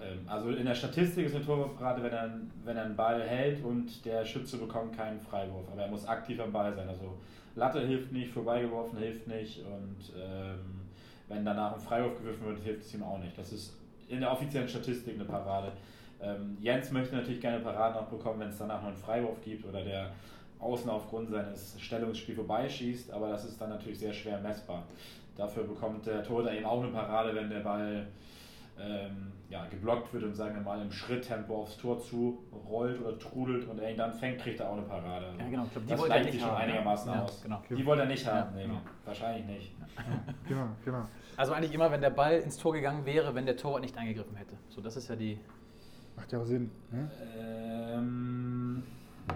Ähm, also in der Statistik ist eine Torwartparade, wenn er, wenn er einen Ball hält und der Schütze bekommt keinen Freiwurf. Aber er muss aktiv am Ball sein. Also Latte hilft nicht, vorbeigeworfen hilft nicht und ähm, wenn danach ein Freiwurf gewürfen wird, hilft es ihm auch nicht. Das ist in der offiziellen Statistik eine Parade. Ähm, Jens möchte natürlich gerne Paraden auch bekommen, wenn es danach noch einen Freiwurf gibt oder der außen aufgrund seines Stellungsspiels vorbeischießt, aber das ist dann natürlich sehr schwer messbar. Dafür bekommt der Torhüter eben auch eine Parade, wenn der Ball ähm, ja, geblockt wird und sagen wir mal im Schritttempo aufs Tor zu rollt oder trudelt und er ihn dann fängt, kriegt er auch eine Parade. Ja, genau. Ich glaub, die das wollte er gleicht nicht sich schon haben, ne? einigermaßen Ja, aus. genau. Die wollte er nicht haben, Ja, nee, genau. wahrscheinlich nicht. Genau, genau. Also eigentlich immer, wenn der Ball ins Tor gegangen wäre, wenn der Torwart nicht eingegriffen hätte. So, das ist ja die. Macht ja auch Sinn. Ne? Ähm,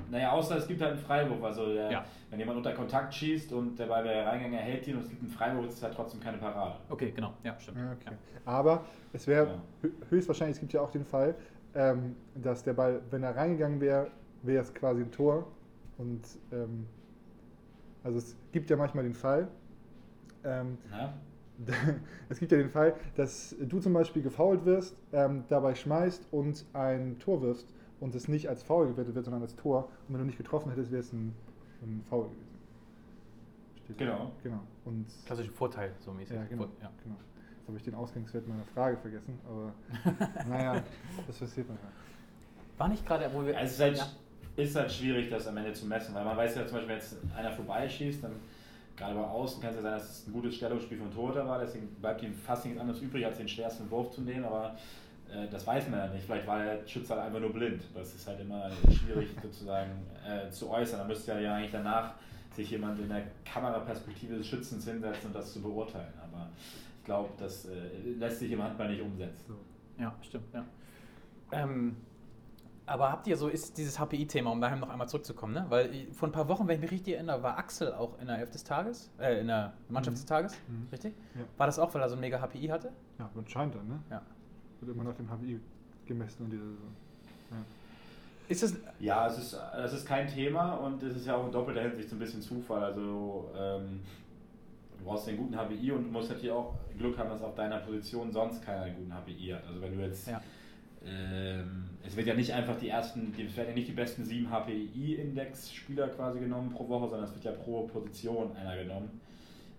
naja, außer es gibt halt einen Freiwurf. Also der, Ja. wenn jemand unter Kontakt schießt und der Ball wäre reingegangen, er hält ihn und es gibt einen Freiwurf, ist es halt trotzdem keine Parade. Okay, genau. Ja, stimmt. Ja, okay. Aber es wäre Ja. hö- höchstwahrscheinlich, es gibt ja auch den Fall, ähm, dass der Ball, wenn er reingegangen wäre, wäre es quasi ein Tor. Und ähm, also es gibt ja manchmal den Fall, ähm? es gibt ja den Fall, dass du zum Beispiel gefoult wirst, ähm, dabei schmeißt und ein Tor wirfst und es nicht als Foul gewertet wird, sondern als Tor. Und wenn du nicht getroffen hättest, wäre es ein, ein Foul gewesen. Steht da. Genau. Genau. Und Klassischer Vorteil, so mäßig. ja, genau. Vor- ja. genau. Jetzt habe ich den Ausgangswert meiner Frage vergessen, aber naja, das passiert manchmal. War nicht gerade, wo wir. Also es ist halt, ja. ist halt schwierig, das am Ende zu messen, weil man weiß ja zum Beispiel, wenn jetzt einer vorbeischießt, dann gerade bei Außen kann es ja sein, dass es ein gutes Stellungsspiel von Torhüter war, deswegen bleibt ihm fast nichts anderes übrig, als den schwersten Wurf zu nehmen, aber äh, das weiß man ja nicht. Vielleicht war der Schütze halt einfach nur blind. Das ist halt immer schwierig sozusagen äh, zu äußern. Da müsste ja, ja eigentlich danach sich jemand in der Kameraperspektive des Schützens hinsetzen und das zu beurteilen. Aber ich glaube, das äh, lässt sich im Handball nicht umsetzen. Ja, stimmt, ja. Ähm, aber habt ihr so, ist dieses HPI-Thema, um daheim noch einmal zurückzukommen, ne? Weil ich- vor ein paar Wochen, wenn ich mich richtig erinnere, war Axel auch in der Elf des Tages, äh, in der Mannschaft Mhm. des Tages, Mhm. richtig? Ja. War das auch, weil er so ein mega HPI hatte? Ja, anscheinend dann, ne? Ja. Wird immer nach dem HBI gemessen dieser Saison. Ja. Ist das. Ja, es ist, das ist kein Thema und es ist ja auch in doppelter Hinsicht so ein bisschen Zufall. Also ähm, du brauchst den guten HBI und du musst natürlich auch Glück haben, dass auf deiner Position sonst keiner einen guten HBI hat. Also wenn du jetzt, Ja. Ähm, es wird ja nicht einfach die ersten, die- es werden ja nicht die besten sieben HPI-Index-Spieler quasi genommen pro Woche, sondern es wird ja pro Position einer genommen.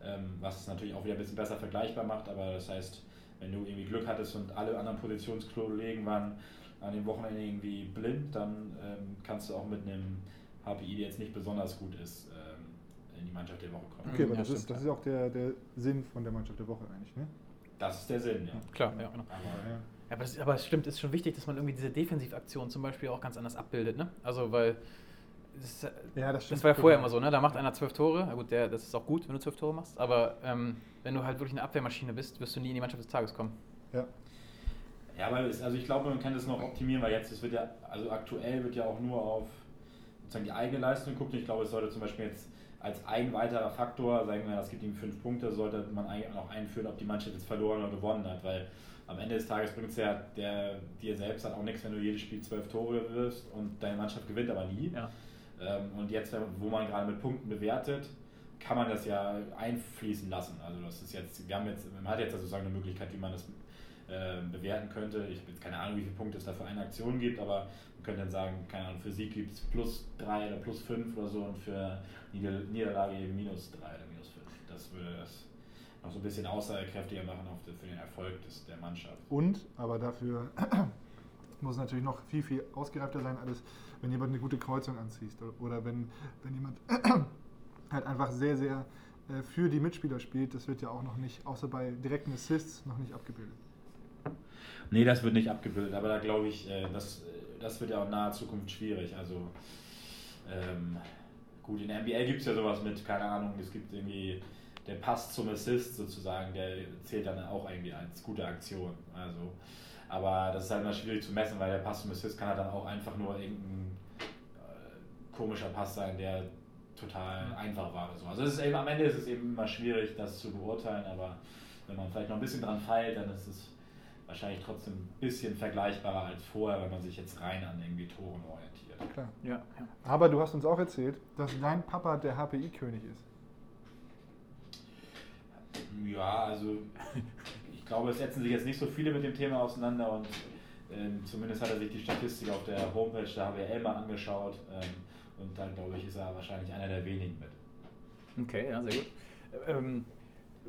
Ähm, was es natürlich auch wieder ein bisschen besser vergleichbar macht, aber das heißt, wenn du irgendwie Glück hattest und alle anderen Positionskollegen waren an dem Wochenende irgendwie blind, dann ähm, kannst du auch mit einem HPI, der jetzt nicht besonders gut ist, ähm, in die Mannschaft der Woche kommen. Okay, aber ja, das, ist, das ja. ist auch der, der Sinn von der Mannschaft der Woche eigentlich, ne? Das ist der Sinn, ja. Klar, ja, genau. Aber, Ja. Ja, aber, das, aber es stimmt, es ist schon wichtig, dass man irgendwie diese Defensivaktion zum Beispiel auch ganz anders abbildet, ne? Also, weil. Das, Ja, das stimmt. das war ja vorher immer so, ne? Da macht einer zwölf Tore. Na gut, der, das ist auch gut, wenn du zwölf Tore machst. Aber ähm, wenn du halt wirklich eine Abwehrmaschine bist, wirst du nie in die Mannschaft des Tages kommen. Ja. Ja, weil es, also ich glaube, man kann das noch optimieren, weil jetzt, es wird ja, also aktuell wird ja auch nur auf sozusagen die eigene Leistung geguckt. Und ich glaube, es sollte zum Beispiel jetzt als ein weiterer Faktor, sagen wir, das gibt ihm fünf Punkte, sollte man eigentlich auch noch einführen, ob die Mannschaft jetzt verloren oder gewonnen hat, weil am Ende des Tages bringt es ja der, dir selbst dann auch nichts, wenn du jedes Spiel zwölf Tore wirst und deine Mannschaft gewinnt aber nie. Ja. Ähm, und jetzt, wo man gerade mit Punkten bewertet, kann man das ja einfließen lassen. Also das ist jetzt, wir haben jetzt, man hat jetzt sozusagen eine Möglichkeit, wie man das äh, bewerten könnte. Ich habe jetzt keine Ahnung, wie viele Punkte es da für eine Aktion gibt, aber man könnte dann sagen, keine Ahnung, für Sieg gibt es plus drei oder plus fünf oder so und für Nieder Niederlage eben minus drei oder minus fünf. Das würde das noch so ein bisschen aussagekräftiger machen für den Erfolg des, der Mannschaft. Und, aber dafür muss es natürlich noch viel, viel ausgereifter sein, alles, wenn jemand eine gute Kreuzung anzieht oder wenn, wenn jemand halt einfach sehr, sehr äh, für die Mitspieler spielt, das wird ja auch noch nicht, außer bei direkten Assists, noch nicht abgebildet. Nee, das wird nicht abgebildet, aber da glaube ich, äh, das, das wird ja auch in naher Zukunft schwierig. Also ähm, gut, in der NBA gibt es ja sowas mit, keine Ahnung, es gibt irgendwie der Pass zum Assist sozusagen, der zählt dann auch irgendwie als gute Aktion. Also, aber das ist halt immer schwierig zu messen, weil der Pass zum Assist kann halt dann auch einfach nur irgendein äh, komischer Pass sein, der total einfach war oder so. Also es ist eben, am Ende ist es eben immer schwierig, das zu beurteilen, aber wenn man vielleicht noch ein bisschen dran feilt, dann ist es wahrscheinlich trotzdem ein bisschen vergleichbarer als vorher, wenn man sich jetzt rein an irgendwie Toren orientiert. Klar. Ja. Aber du hast uns auch erzählt, dass dein Papa der HPI-König ist. Ja, also ich glaube, es setzen sich jetzt nicht so viele mit dem Thema auseinander und ähm, zumindest hat er sich die Statistik auf der Homepage der HWL mal angeschaut ähm, und dann glaube ich, ist er wahrscheinlich einer der wenigen mit. Okay, ja, sehr gut. Ähm,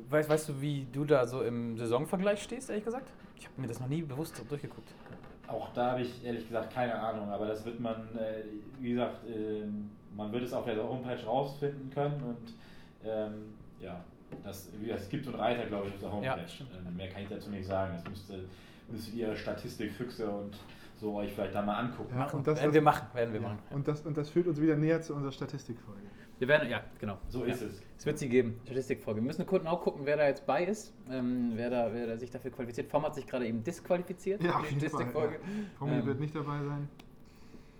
weißt, weißt du, wie du da so im Saisonvergleich stehst, ehrlich gesagt? Ich habe mir das noch nie bewusst durchgeguckt. Auch da habe ich ehrlich gesagt keine Ahnung, aber das wird man, äh, wie gesagt, äh, man wird es auf der Homepage rausfinden können und ähm, ja, das, es gibt so einen Reiter, glaube ich, auf der Homepage. Ja, mehr kann ich dazu nicht sagen. Das müsste, müsstet ihr Statistikfüchse und so euch vielleicht da mal angucken. Ja, und das, werden wir machen, werden wir ja, machen. Und das, und das führt uns wieder näher zu unserer Statistikfolge. Wir werden, ja, genau. So ist es. Es wird sie geben, Statistikfolge. Wir müssen Kunden auch gucken, wer da jetzt bei ist, ähm, wer, da, wer da sich dafür qualifiziert. Form hat sich gerade eben disqualifiziert. Ja, die Statistikfolge. Ja. Tommy ähm, wird nicht dabei sein.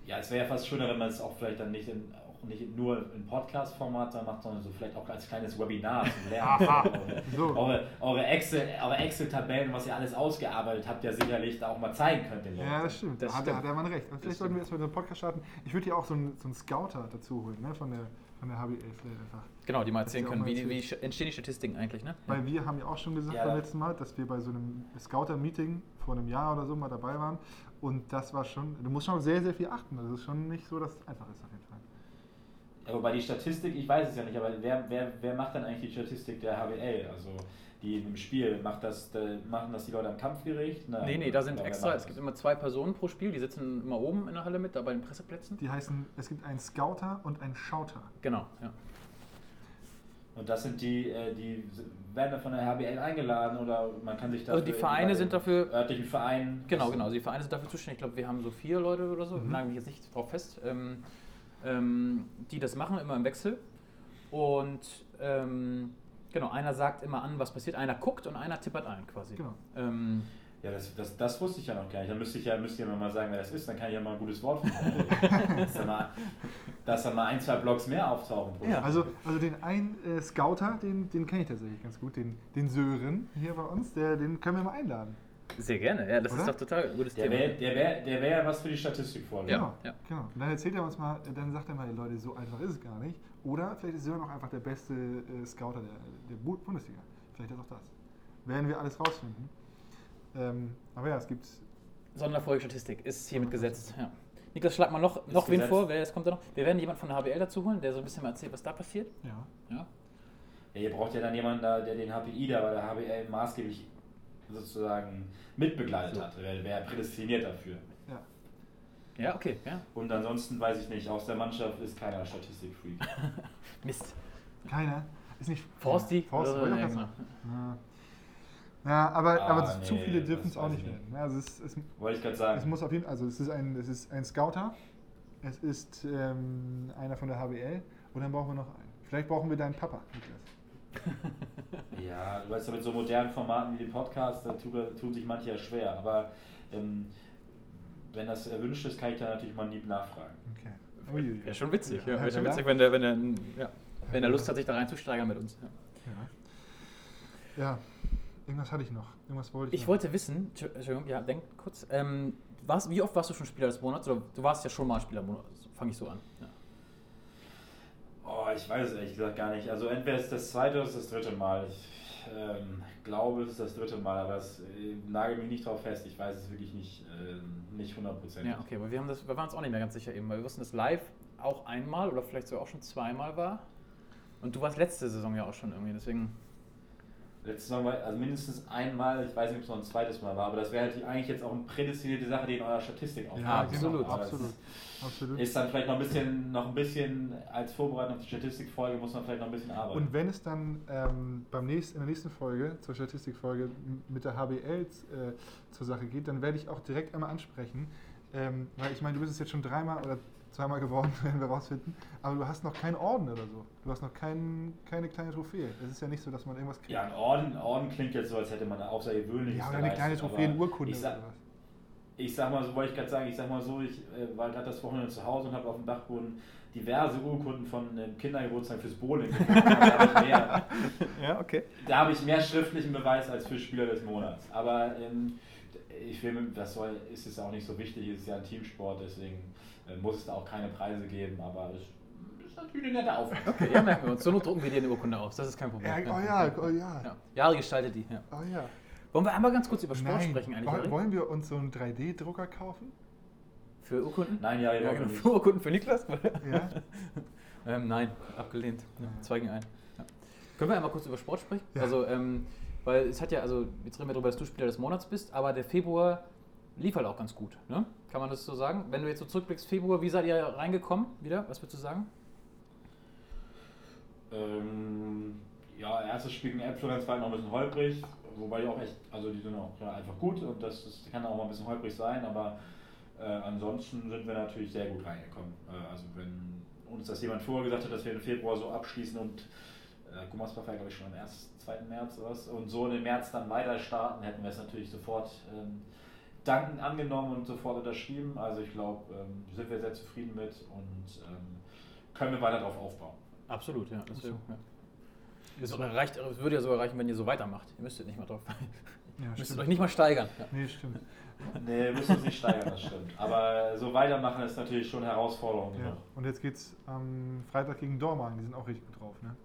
Ja, es wäre ja fast schöner, wenn man es auch vielleicht dann nicht in, nicht nur in Podcast-Format macht, sondern so vielleicht auch als kleines Webinar zum Lernen. eure, so. eure, eure Excel-Tabellen, Excel was ihr alles ausgearbeitet habt, ja sicherlich da auch mal zeigen könnt. Den ja, das stimmt. Das da stimmt. hat er, hat er recht. vielleicht sollten wir erstmal so einen Podcast starten. Ich würde hier auch so einen, so einen Scouter dazu holen, ne, von der von der HBL vielleicht einfach. Genau, die mal erzählen können, wie, wie, entstehen die Statistiken eigentlich, ne? Weil wir haben ja auch schon gesagt ja, beim letzten Mal, dass wir bei so einem Scouter-Meeting vor einem Jahr oder so mal dabei waren und das war schon, du musst schon sehr, sehr viel achten. Das ist schon nicht so, dass es einfach ist auf jeden Fall. Aber bei die Statistik, ich weiß es ja nicht, aber wer, wer, wer macht dann eigentlich die Statistik der HBL? Also die im Spiel, macht das, machen das die Leute am Kampfgericht? Nein, nee, nee, da sind extra, es gibt immer zwei Personen pro Spiel, die sitzen immer oben in der Halle mit, da bei den Presseplätzen. Die heißen, es gibt einen Scouter und einen Schauter. Genau, ja. Und das sind die, äh, die werden dann von der HBL eingeladen oder man kann sich da. Also die Vereine sind dafür. Örtlichen Vereinen. Genau, genau. Die Vereine sind dafür zuständig. Ich glaube, wir haben so vier Leute oder so, mhm. nagel mich jetzt nicht drauf fest, ähm, ähm, die das machen, immer im Wechsel. Und ähm, genau, einer sagt immer an, was passiert, einer guckt und einer tippert ein quasi. Genau. Ähm, ja, das, das, das wusste ich ja noch gar nicht. Dann müsste ich ja, müsste ich ja mal sagen, wer das ist, dann kann ich ja mal ein gutes Wort von dass, da mal, dass da mal ein, zwei Blogs mehr auftauchen. Ja, also, also den einen äh, Scouter, den, den kenne ich tatsächlich ganz gut, den, den Sören hier bei uns, der, den können wir mal einladen. Sehr gerne, ja, das Oder? ist doch total ein gutes der Thema. Wär, der wäre der wär ja was für die Statistik vor. Genau, ja. genau. Und dann erzählt er uns mal, dann sagt er mal, Leute, so einfach ist es gar nicht. Oder vielleicht ist Sören auch einfach der beste äh, Scouter der, der Bundesliga. Vielleicht ist auch das. Werden wir alles rausfinden. Ähm, aber ja, es gibt. Sonderfolge Statistik ist hiermit gesetzt. Ja. Niklas, schlag mal noch, noch wen vor. Wer kommt da noch? Wir werden jemanden von der HBL dazu holen, der so ein bisschen mal erzählt, was da passiert. Ja. ja. Ja, ihr braucht ja dann jemanden, da, der den HPI da bei der HBL maßgeblich sozusagen mitbegleitet so. hat. Wer, wer prädestiniert dafür. Ja. Ja, okay. Ja. Und ansonsten weiß ich nicht, aus der Mannschaft ist keiner Statistikfreak. Mist. Keiner? Ist nicht. Forsti? Forsti. Oder, oder, ja. Ja, aber, ah, aber nee, zu viele dürfen es auch nicht werden. Also es, es, Wollte ich gerade sagen. Es muss auf jeden Fall, also es ist ein, es ist ein Scouter, es ist ähm, einer von der HBL und dann brauchen wir noch einen. Vielleicht brauchen wir deinen Papa, Niklas. ja, du weißt ja, mit so modernen Formaten wie dem Podcast, da tun sich manche ja schwer. Aber ähm, wenn das erwünscht ist, kann ich da natürlich mal lieb nachfragen. Okay. Wäre schon witzig, ja. Wäre schon witzig, wenn der, wenn der, ja. wenn er Lust hat, sich da reinzusteigern mit uns. Ja. ja. Irgendwas hatte ich noch. Irgendwas wollte ich Ich noch. wollte wissen, Entschuldigung, Entschuldigung, ja, denk kurz. Ähm, warst, wie oft warst du schon Spieler des Monats? Oder du warst ja schon mal Spieler des Monats. Fange ich so an. Ja. Oh, ich weiß es ehrlich gesagt gar nicht. Also entweder ist das zweite oder ist das dritte Mal. Ich ähm, glaube, es ist das dritte Mal, aber es äh, nagel mich nicht drauf fest. Ich weiß es wirklich nicht, äh, nicht hundertprozentig. Ja, okay, aber wir, haben das, wir waren uns auch nicht mehr ganz sicher eben, weil wir wussten, dass live auch einmal oder vielleicht sogar auch schon zweimal war. Und du warst letzte Saison ja auch schon irgendwie, deswegen. Letztes war also mindestens einmal, ich weiß nicht, ob es noch ein zweites Mal war, aber das wäre halt eigentlich jetzt auch eine prädestinierte Sache, die in eurer Statistik aufkommt. Ja, absolut, genau, absolut. absolut. Ist dann vielleicht noch ein bisschen, noch ein bisschen als Vorbereitung auf die Statistikfolge muss man vielleicht noch ein bisschen arbeiten. Und wenn es dann ähm, beim nächsten, in der nächsten Folge, zur Statistikfolge, mit der HBL äh, zur Sache geht, dann werde ich auch direkt einmal ansprechen. Ähm, weil ich meine, du bist es jetzt schon dreimal oder zweimal geworden, werden wir rausfinden, aber du hast noch keinen Orden oder so. Du hast noch kein, keine kleine Trophäe. Es ist ja nicht so, dass man irgendwas kriegt. ja, ein Orden, Orden klingt jetzt so, als hätte man eine außergewöhnliches Ja, oder eine kleine geleistet, Trophäe, aber eine Urkunde Ich, oder sag, was. ich sag mal so, wollte ich gerade sagen, ich sag mal so, ich äh, war gerade das Wochenende zu Hause und habe auf dem Dachboden diverse Urkunden von äh, Kindergeburtstag fürs Bowling gefunden. da habe ich mehr, Ja, okay. da habe ich mehr schriftlichen Beweis als für Spieler des Monats. Aber ähm, ich finde, das soll, ist es auch nicht so wichtig, es ist ja ein Teamsport, deswegen äh, muss es da auch keine Preise geben, aber es ist natürlich eine nette Aufgabe. Okay, ja, merken wir uns. Zur Not drucken wir dir eine Urkunde aus, das ist kein Problem. Ja, oh ja, oh ja. Ja. Jahre gestaltet die. Ja. Oh ja. Wollen wir einmal ganz kurz über Sport Nein. sprechen eigentlich? Wollen wir uns so einen 3D-Drucker kaufen? Für Urkunden? Nein, ja, Ja, ja, genau. Für Urkunden für Niklas? Ja. ähm, nein, abgelehnt. Ja, zwei gegen ein. Ja. Können wir einmal kurz über Sport sprechen? Ja. Also, ähm, weil es hat ja, also jetzt reden wir darüber, dass du Spieler des Monats bist, aber der Februar lief halt auch ganz gut, ne? Kann man das so sagen? Wenn du jetzt so zurückblickst, Februar, wie seid ihr reingekommen wieder? Was würdest du sagen? Ähm, ja, erstes Spiel gegen Elbflorenz war noch ein bisschen holprig, wobei die auch echt, also die sind auch ja, einfach gut und das, das kann auch mal ein bisschen holprig sein, aber äh, ansonsten sind wir natürlich sehr gut reingekommen. Äh, also wenn uns das jemand vorher gesagt hat, dass wir im Februar so abschließen und äh, Gummersbach war glaube ich schon am 1., 2. März oder was und so im März dann weiter starten, hätten wir es natürlich sofort ähm, dankend angenommen und sofort unterschrieben. Also ich glaube, ähm, sind wir sehr zufrieden mit und ähm, können wir weiter darauf aufbauen. Absolut, ja. Das, so. ja. Reicht, würde ja sogar reichen, wenn ihr so weitermacht. Ihr müsstet nicht mal drauf. Ja, Ihr müsstet euch nicht mal steigern. Ja. Nee, stimmt. Nee, wir müssen uns nicht steigern, das stimmt. Aber so weitermachen ist natürlich schon Herausforderung. Ja. genug. Und jetzt geht's am Freitag gegen Dormagen. Die sind auch richtig gut drauf, ne?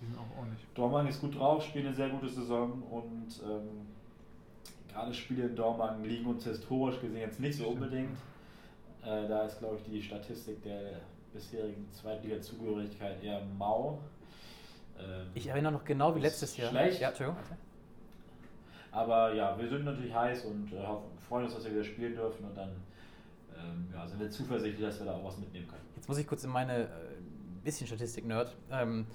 Die sind auch ordentlich. Dormagen ist gut drauf, spielt eine sehr gute Saison und ähm, gerade Spiele in Dormagen liegen uns historisch gesehen jetzt nicht so Stimmt. unbedingt. Äh, da ist, glaube ich, die Statistik der bisherigen Zweitliga-Zugehörigkeit eher mau. Ähm, Ich erinnere noch genau wie letztes Jahr. schlecht. Ja, Entschuldigung. Aber ja, wir sind natürlich heiß und äh, freuen uns, dass wir wieder spielen dürfen und dann ähm, ja, sind wir zuversichtlich, dass wir da auch was mitnehmen können. Jetzt muss ich kurz in meine äh, bisschen Statistik-Nerd. Ähm,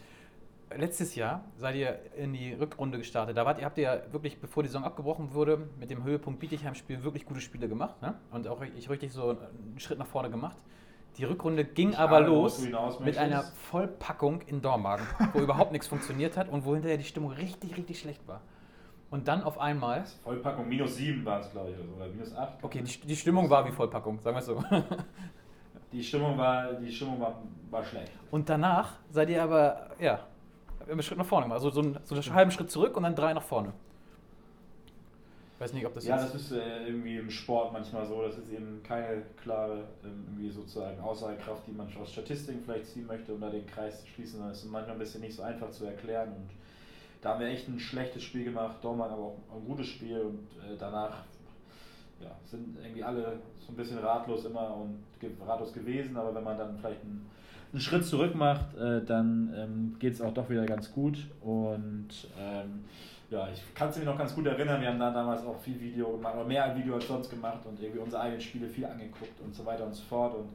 letztes Jahr seid ihr in die Rückrunde gestartet. Da wart ihr, habt ihr ja wirklich, bevor die Saison abgebrochen wurde, mit dem Höhepunkt Bietigheim-Spiel wirklich gute Spiele gemacht. Ne? Und auch ich richtig so einen Schritt nach vorne gemacht. Die Rückrunde ging Ich aber los mit einer. Vollpackung in Dormagen, wo überhaupt nichts funktioniert hat und wo hinterher die Stimmung richtig, richtig schlecht war. Und dann auf einmal, Vollpackung minus 7 war es, glaube ich, oder so, oder minus 8. okay, die, die Stimmung war wie Vollpackung, sagen wir es so. Die Stimmung war, die Stimmung war, war schlecht. Und danach seid ihr aber, ja, einen Schritt nach vorne gemacht. Also so, ein, so einen halben Schritt zurück und dann drei nach vorne. Ich weiß nicht, ob das ja, das ist äh, irgendwie im Sport manchmal so. Das ist eben keine klare, ähm, irgendwie sozusagen Aussagekraft, die man aus Statistiken vielleicht ziehen möchte, um da den Kreis zu schließen. Das ist manchmal ein bisschen nicht so einfach zu erklären. Und da haben wir echt ein schlechtes Spiel gemacht. Dortmund aber auch ein gutes Spiel. Und äh, danach ja, sind irgendwie alle so ein bisschen ratlos immer und ratlos gewesen. Aber wenn man dann vielleicht einen, einen Schritt zurück macht, äh, dann ähm, geht es auch doch wieder ganz gut. Und ähm, ja, ich kann es mir noch ganz gut erinnern, wir haben da damals auch viel Video gemacht, oder mehr Video als sonst gemacht und irgendwie unsere eigenen Spiele viel angeguckt und so weiter und so fort. Und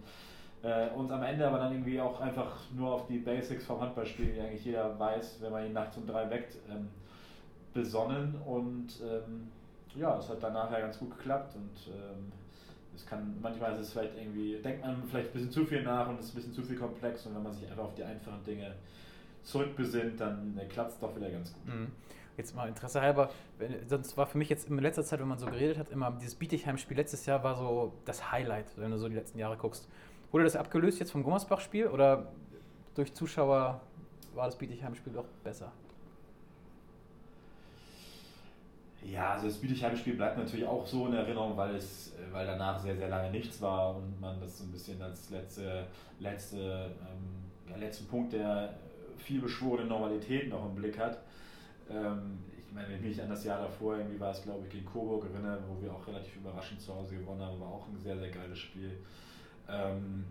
äh, uns am Ende aber dann irgendwie auch einfach nur auf die Basics vom Handballspiel, die eigentlich jeder weiß, wenn man ihn nachts um drei weckt, ähm, besonnen. Und ähm, ja, es hat dann nachher ganz gut geklappt und ähm, es kann, manchmal ist es vielleicht irgendwie, denkt man vielleicht ein bisschen zu viel nach und es ist ein bisschen zu viel komplex und wenn man sich einfach auf die einfachen Dinge zurückbesinnt, dann klappt es doch wieder ganz gut. Mhm. Jetzt mal Interesse halber, wenn, sonst war für mich jetzt in letzter Zeit, wenn man so geredet hat, immer dieses Bietigheim-Spiel letztes Jahr war so das Highlight, wenn du so die letzten Jahre guckst. Wurde das abgelöst jetzt vom Gummersbach-Spiel oder durch Zuschauer war das Bietigheim-Spiel doch besser? Ja, also das Bietigheim-Spiel bleibt natürlich auch so in Erinnerung, weil es, äh, weil danach sehr, sehr lange nichts war und man das so ein bisschen als letzte, letzte, ähm, ja, letzten Punkt der vielbeschworenen Normalität noch im Blick hat. Ähm, ich meine, wenn ich mich an das Jahr davor, irgendwie war es glaube ich gegen Coburg erinnere, wo wir auch relativ überraschend zu Hause gewonnen haben, war auch ein sehr, sehr geiles Spiel. Ähm,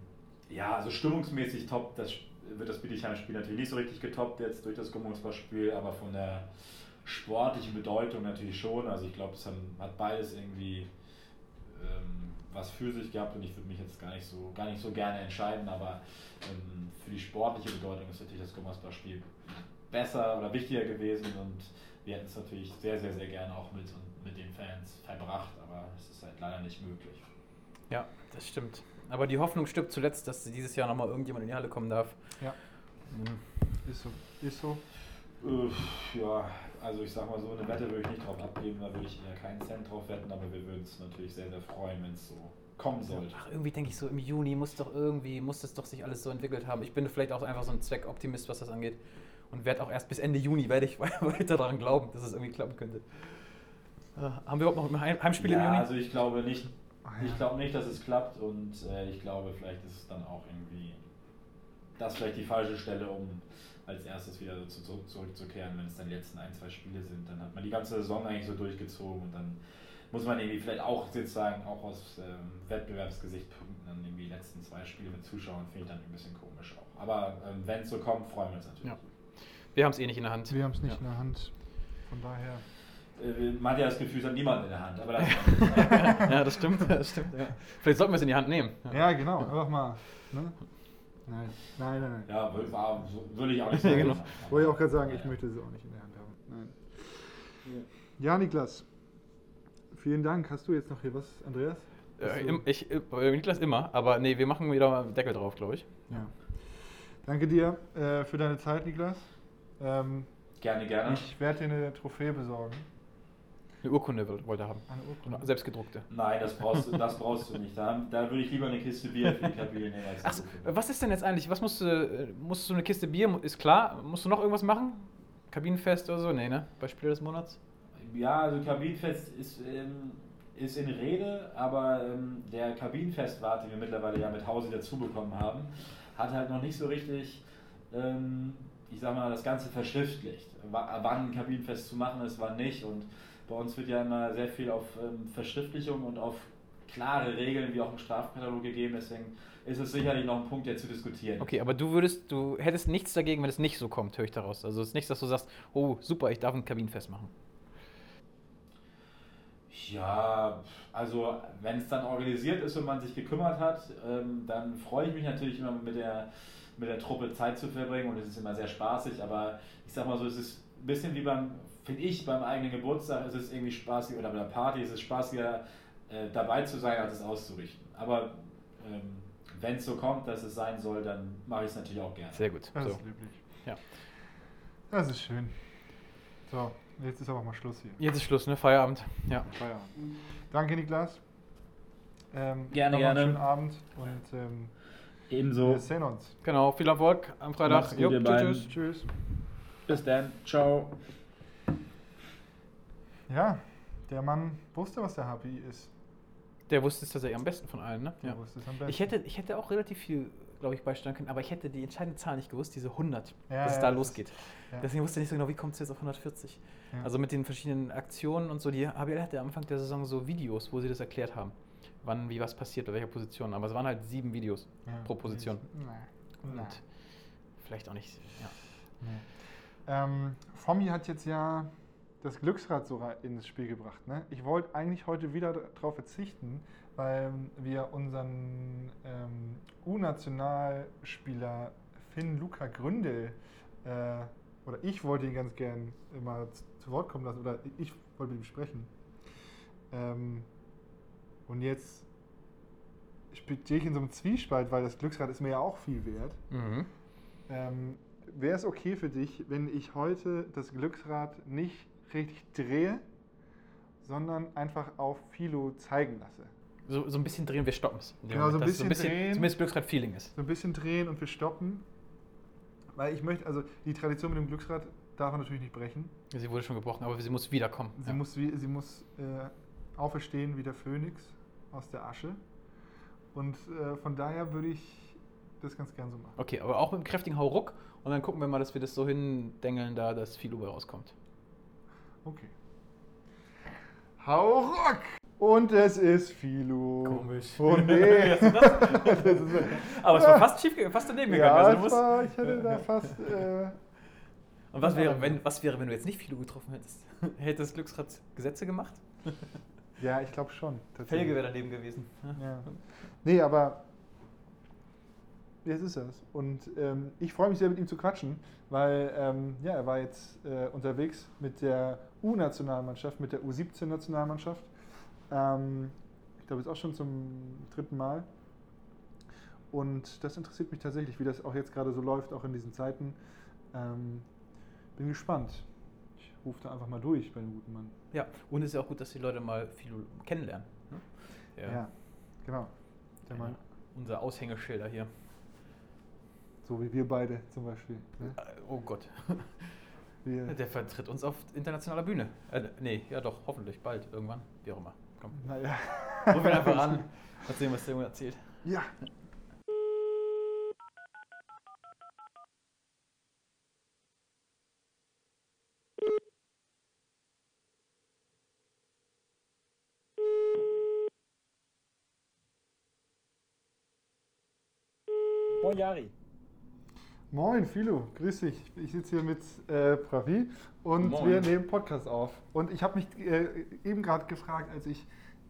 ja, also stimmungsmäßig top, das wird das Bietigheim-Spiel natürlich nicht so richtig getoppt jetzt durch das Gummersbach-Spiel, aber von der sportlichen Bedeutung natürlich schon. Also ich glaube, es hat beides irgendwie ähm, was für sich gehabt und ich würde mich jetzt gar nicht so, gar nicht so gerne entscheiden, aber ähm, für die sportliche Bedeutung ist natürlich das Gummersbach-Spiel besser oder wichtiger gewesen und wir hätten es natürlich sehr, sehr, sehr gerne auch mit, mit den Fans verbracht, aber es ist halt leider nicht möglich. Ja, das stimmt. Aber die Hoffnung stirbt zuletzt, dass dieses Jahr nochmal irgendjemand in die Halle kommen darf. Ja. Mhm. Ist so. Ist so. Äh, ja, also ich sag mal so, eine Wette würde ich nicht drauf abgeben, da würde ich eher keinen Cent drauf wetten, aber wir würden uns natürlich sehr, sehr freuen, wenn es so kommen sollte. Ach, irgendwie denke ich so, im Juni muss doch irgendwie, muss das doch sich alles so entwickelt haben. Ich bin vielleicht auch einfach so ein Zweckoptimist, was das angeht. Und werde auch erst bis Ende Juni werde ich weiter daran glauben, dass es irgendwie klappen könnte. Äh, haben wir überhaupt noch Heimspiele ja, im Juni? also ich glaube nicht, ich glaube nicht, dass es klappt und äh, ich glaube, vielleicht ist es dann auch irgendwie das vielleicht die falsche Stelle, um als erstes wieder so zu, zurückzukehren, wenn es dann die letzten ein, zwei Spiele sind. Dann hat man die ganze Saison eigentlich so durchgezogen und dann muss man irgendwie vielleicht auch sozusagen auch aus ähm, Wettbewerbsgesichtspunkten dann irgendwie die letzten zwei Spiele mit Zuschauern finde ich dann ein bisschen komisch auch. Aber ähm, wenn es so kommt, freuen wir uns natürlich. Ja. Wir haben es eh nicht in der Hand. Wir haben es nicht ja. in der Hand. Von daher. Äh, man hat ja das Gefühl, es hat niemand in der Hand. Aber das ja, das stimmt. Das stimmt ja. Vielleicht sollten wir es in die Hand nehmen. Ja, ja genau. Einfach mal. Ne? Nein, nein, nein. nein. Ja, war, würde ich auch nicht sagen. genau. Wollte ich auch gerade sagen, ich möchte sie auch nicht in der Hand haben. Nein. Ja, Niklas. Vielen Dank. Hast du jetzt noch hier was, Andreas? Äh, ich, äh, Niklas immer, aber nee, wir machen wieder Deckel drauf, glaube ich. Ja. Danke dir äh, für deine Zeit, Niklas. Ähm, gerne, gerne. Ich werde dir eine Trophäe besorgen. Eine Urkunde wollte er haben. Eine Urkunde? Selbstgedruckte. Nein, das brauchst du, das brauchst du nicht. Da, da würde ich lieber eine Kiste Bier für die Kabine nehmen. Als was ist denn jetzt eigentlich? Was musst du, musst du eine Kiste Bier, ist klar. Musst du noch irgendwas machen? Kabinenfest oder so? Nee, ne? Bei Spieler des Monats? Ja, also Kabinenfest ist, ähm, ist in Rede, aber ähm, der Kabinenfestwart, den wir mittlerweile ja mit Hause dazu bekommen haben, hat halt noch nicht so richtig ähm, ich sag mal, das Ganze verschriftlicht. Wann ein Kabinenfest zu machen ist, wann nicht. Und bei uns wird ja immer sehr viel auf ähm, Verschriftlichung und auf klare Regeln wie auch im Strafkatalog gegeben. Deswegen ist es sicherlich noch ein Punkt, der zu diskutieren. Okay, aber du würdest, du hättest nichts dagegen, wenn es nicht so kommt, höre ich daraus. Also es ist nichts, dass du sagst, oh super, ich darf ein Kabinenfest machen. Ja, also wenn es dann organisiert ist und man sich gekümmert hat, ähm, dann freue ich mich natürlich immer mit der mit der Truppe Zeit zu verbringen und es ist immer sehr spaßig, aber ich sag mal so, es ist ein bisschen wie beim, finde ich, beim eigenen Geburtstag, es ist irgendwie spaßig oder bei der Party, es ist spaßiger äh, dabei zu sein, als es auszurichten. Aber ähm, wenn es so kommt, dass es sein soll, dann mache ich es natürlich auch gerne. Sehr gut. Das so. ist löblich. Ja. Das ist schön. So, jetzt ist aber mal Schluss hier. Jetzt ist Schluss, ne? Feierabend. Ja. Feierabend. Danke, Niklas. Ähm, gerne, gerne. Einen schönen Abend und ähm, Ebenso. Wir sehen uns. Genau, viel Erfolg am Freitag. Gut, jo, tschüss, tschüss. Bis dann. Ciao. Ja, der Mann wusste, was der HPI ist. Der wusste es tatsächlich am besten von allen, ne? Der ja. wusste es am besten. Ich hätte, ich hätte auch relativ viel, glaube ich, beisteuern können, aber ich hätte die entscheidende Zahl nicht gewusst, diese 100, ja, dass ja, es da losgeht. ja. Deswegen wusste ich nicht so genau, wie kommt es jetzt auf 140. Also mit den verschiedenen Aktionen und so, die HBL hatte am Anfang der Saison so Videos, wo sie das erklärt haben wann wie was passiert, bei welcher Position. Aber es waren halt sieben Videos ja, pro Position. Nee. Und nee. vielleicht auch nicht, ja. Nee. Ähm, Fommi hat jetzt ja das Glücksrad so ins Spiel gebracht. Ne? Ich wollte eigentlich heute wieder darauf verzichten, weil wir unseren ähm, U-Nationalspieler Finn Luca Gründel, äh, oder ich wollte ihn ganz gern mal zu Wort kommen lassen, oder ich wollte mit ihm sprechen. Ähm, und jetzt stehe ich in so einem Zwiespalt, weil das Glücksrad ist mir ja auch viel wert. Mhm. Ähm, Wäre es okay für dich, wenn ich heute das Glücksrad nicht richtig drehe, sondern einfach auf Philo zeigen lasse? So, so ein bisschen drehen, wir stoppen es. Genau, so ein bisschen, so ein bisschen drehen. Zumindest Glücksrad-Feeling ist. So ein bisschen drehen und wir stoppen. weil ich möchte, also die Tradition mit dem Glücksrad darf man natürlich nicht brechen. Sie wurde schon gebrochen, aber sie muss wiederkommen. Sie ja. muss, sie muss äh, auferstehen wie der Phönix aus der Asche. Und äh, von daher würde ich das ganz gern so machen. Okay, aber auch mit einem kräftigen Hauruck und dann gucken wir mal, dass wir das so hindengeln, da dass viel Uber rauskommt. Okay. Hau Rock! Und es ist Philo. Komisch. Oh nee. Das? Das ist- Aber es war fast schief, gegangen, fast daneben gegangen. ja, Also du es musst, war, ich hätte da fast. Äh, und was wäre, wenn, was wäre, wenn du jetzt nicht Philo getroffen hättest? Hätte das Glücksrad Gesetze gemacht? ja, ich glaube schon. Felge wäre daneben gewesen. Ja. Nee, aber jetzt ist es. Und ähm, ich freue mich sehr, mit ihm zu quatschen, weil ähm, ja, er war jetzt äh, unterwegs mit der U-Nationalmannschaft, mit der U17-Nationalmannschaft. Ähm, ich glaube, jetzt auch schon zum dritten Mal. Und das interessiert mich tatsächlich, wie das auch jetzt gerade so läuft, auch in diesen Zeiten. Ähm, bin gespannt. Ich rufe da einfach mal durch bei dem guten Mann. Ja, und es ist ja auch gut, dass die Leute mal Philo kennenlernen. ne? Der, Ja, genau. Der der Mann, Unser Aushängeschilder hier. So wie wir beide zum Beispiel. Ne? Äh, Oh Gott. Wir, Der vertritt uns auf internationaler Bühne. Äh, nee, ja doch, hoffentlich bald, irgendwann. Wie auch immer. Komm. naja. Ruf ihn einfach an. Mal sehen, was der Junge erzählt. Ja. Moin Jari. Moin, Philo, grüß dich. Ich sitze hier mit äh, Pravi und Moin. wir nehmen Podcast auf. Und ich habe mich äh, eben gerade gefragt, als ich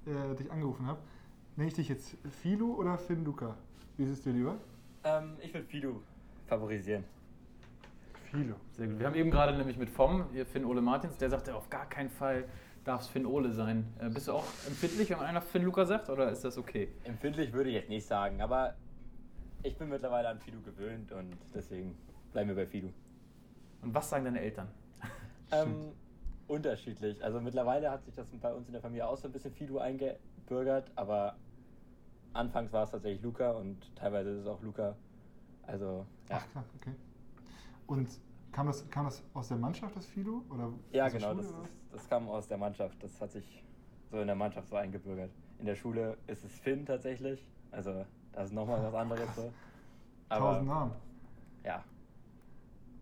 äh, dich angerufen habe, nenne ich dich jetzt Philo oder Finn Luca? Wie ist es dir lieber? Ähm, ich würde Fidu favorisieren. Philo. Sehr gut. Wir haben eben gerade nämlich mit Vom, hier Finn Ole Martins, der sagte, auf gar keinen Fall darf es Finn Ole sein. Äh, bist du auch empfindlich, wenn einer Finn Luca sagt, oder ist das okay? Empfindlich würde ich jetzt nicht sagen, aber ich bin mittlerweile an Fidu gewöhnt und deswegen bleiben wir bei Fidu. Und was sagen deine Eltern? Ähm, unterschiedlich. Also mittlerweile hat sich das bei uns in der Familie auch so ein bisschen Fidu eingebürgert, aber anfangs war es tatsächlich Luca und teilweise ist es auch Luca. Also, ja. Ach, klar, okay. Und kam das, kam das aus der Mannschaft, das Philo? Oder Ja, genau, Schule, das, oder ist, das kam aus der Mannschaft. Das hat sich so in der Mannschaft so eingebürgert. In der Schule ist es Finn tatsächlich. Also, das ist nochmal was anderes so. Tausend Namen. ja,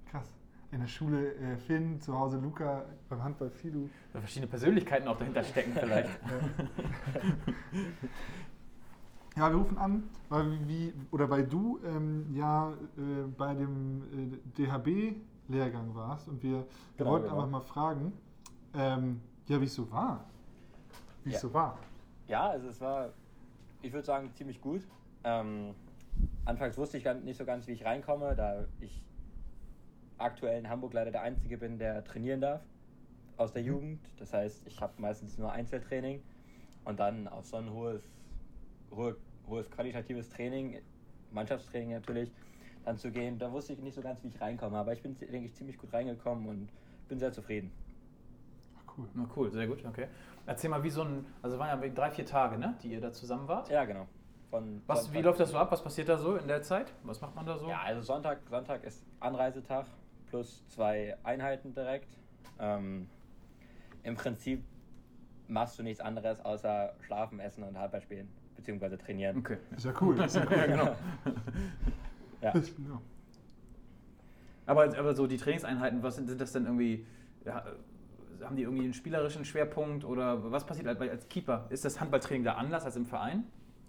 Krass. In der Schule äh, Finn, zu Hause Luca, beim Handball Philo. Da verschiedene Persönlichkeiten auch dahinter stecken vielleicht. Ja, wir rufen an, weil wie, oder weil du ähm, ja äh, bei dem äh, DHB-Lehrgang warst und wir, wir Genau, wollten genau. einfach mal fragen, ähm, ja, wie es so war. Wie es Ja. so war. Ja, also es war, ich würde sagen, ziemlich gut. Ähm, anfangs wusste ich nicht so ganz, wie ich reinkomme, da ich aktuell in Hamburg leider der Einzige bin, der trainieren darf aus der Jugend. Das heißt, ich habe meistens nur Einzeltraining und dann auf so ein hohes, hohe, hohes qualitatives Training, Mannschaftstraining natürlich, dann zu gehen, da wusste ich nicht so ganz, wie ich reinkomme. Aber ich bin, denke ich, ziemlich gut reingekommen und bin sehr zufrieden. Cool. Na cool, sehr gut, okay. Erzähl mal, wie so ein, also waren ja drei, vier Tage, ne, die ihr da zusammen wart. Ja, genau. Von Was, wie läuft das so ab? Was passiert da so in der Zeit? Was macht man da so? Ja, also Sonntag, Sonntag ist Anreisetag plus zwei Einheiten direkt. Ähm, Im Prinzip machst du nichts anderes außer schlafen, essen und Handball spielen, beziehungsweise trainieren. Okay. Ist ja cool. Ist ja cool. ja, genau. Ja. Aber, aber so die Trainingseinheiten, was sind, sind das denn irgendwie? Ja, haben die irgendwie einen spielerischen Schwerpunkt oder was passiert als, als Keeper? Ist das Handballtraining da anders als im Verein?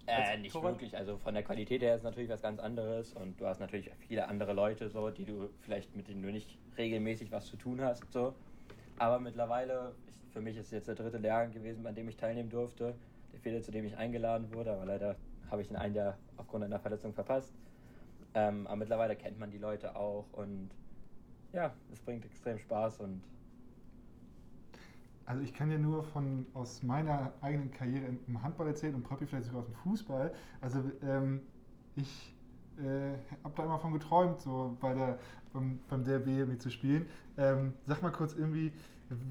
Äh, Als nicht Torwart? wirklich. Also von der Qualität her ist natürlich was ganz anderes und du hast natürlich viele andere Leute, so, die du vielleicht mit denen du nicht regelmäßig was zu tun hast. So. Aber mittlerweile, ist, für mich ist jetzt der dritte Lehrgang gewesen, an dem ich teilnehmen durfte. Der vierte, zu dem ich eingeladen wurde, aber leider habe ich den einen Jahr aufgrund einer Verletzung verpasst. Ähm, aber mittlerweile kennt man die Leute auch und ja, es bringt extrem Spaß und Also ich kann ja nur von aus meiner eigenen Karriere im Handball erzählen und Pröppi vielleicht sogar aus dem Fußball. Also ähm, ich äh, habe da immer von geträumt, so bei der, beim, beim zu spielen. Ähm, sag mal kurz irgendwie,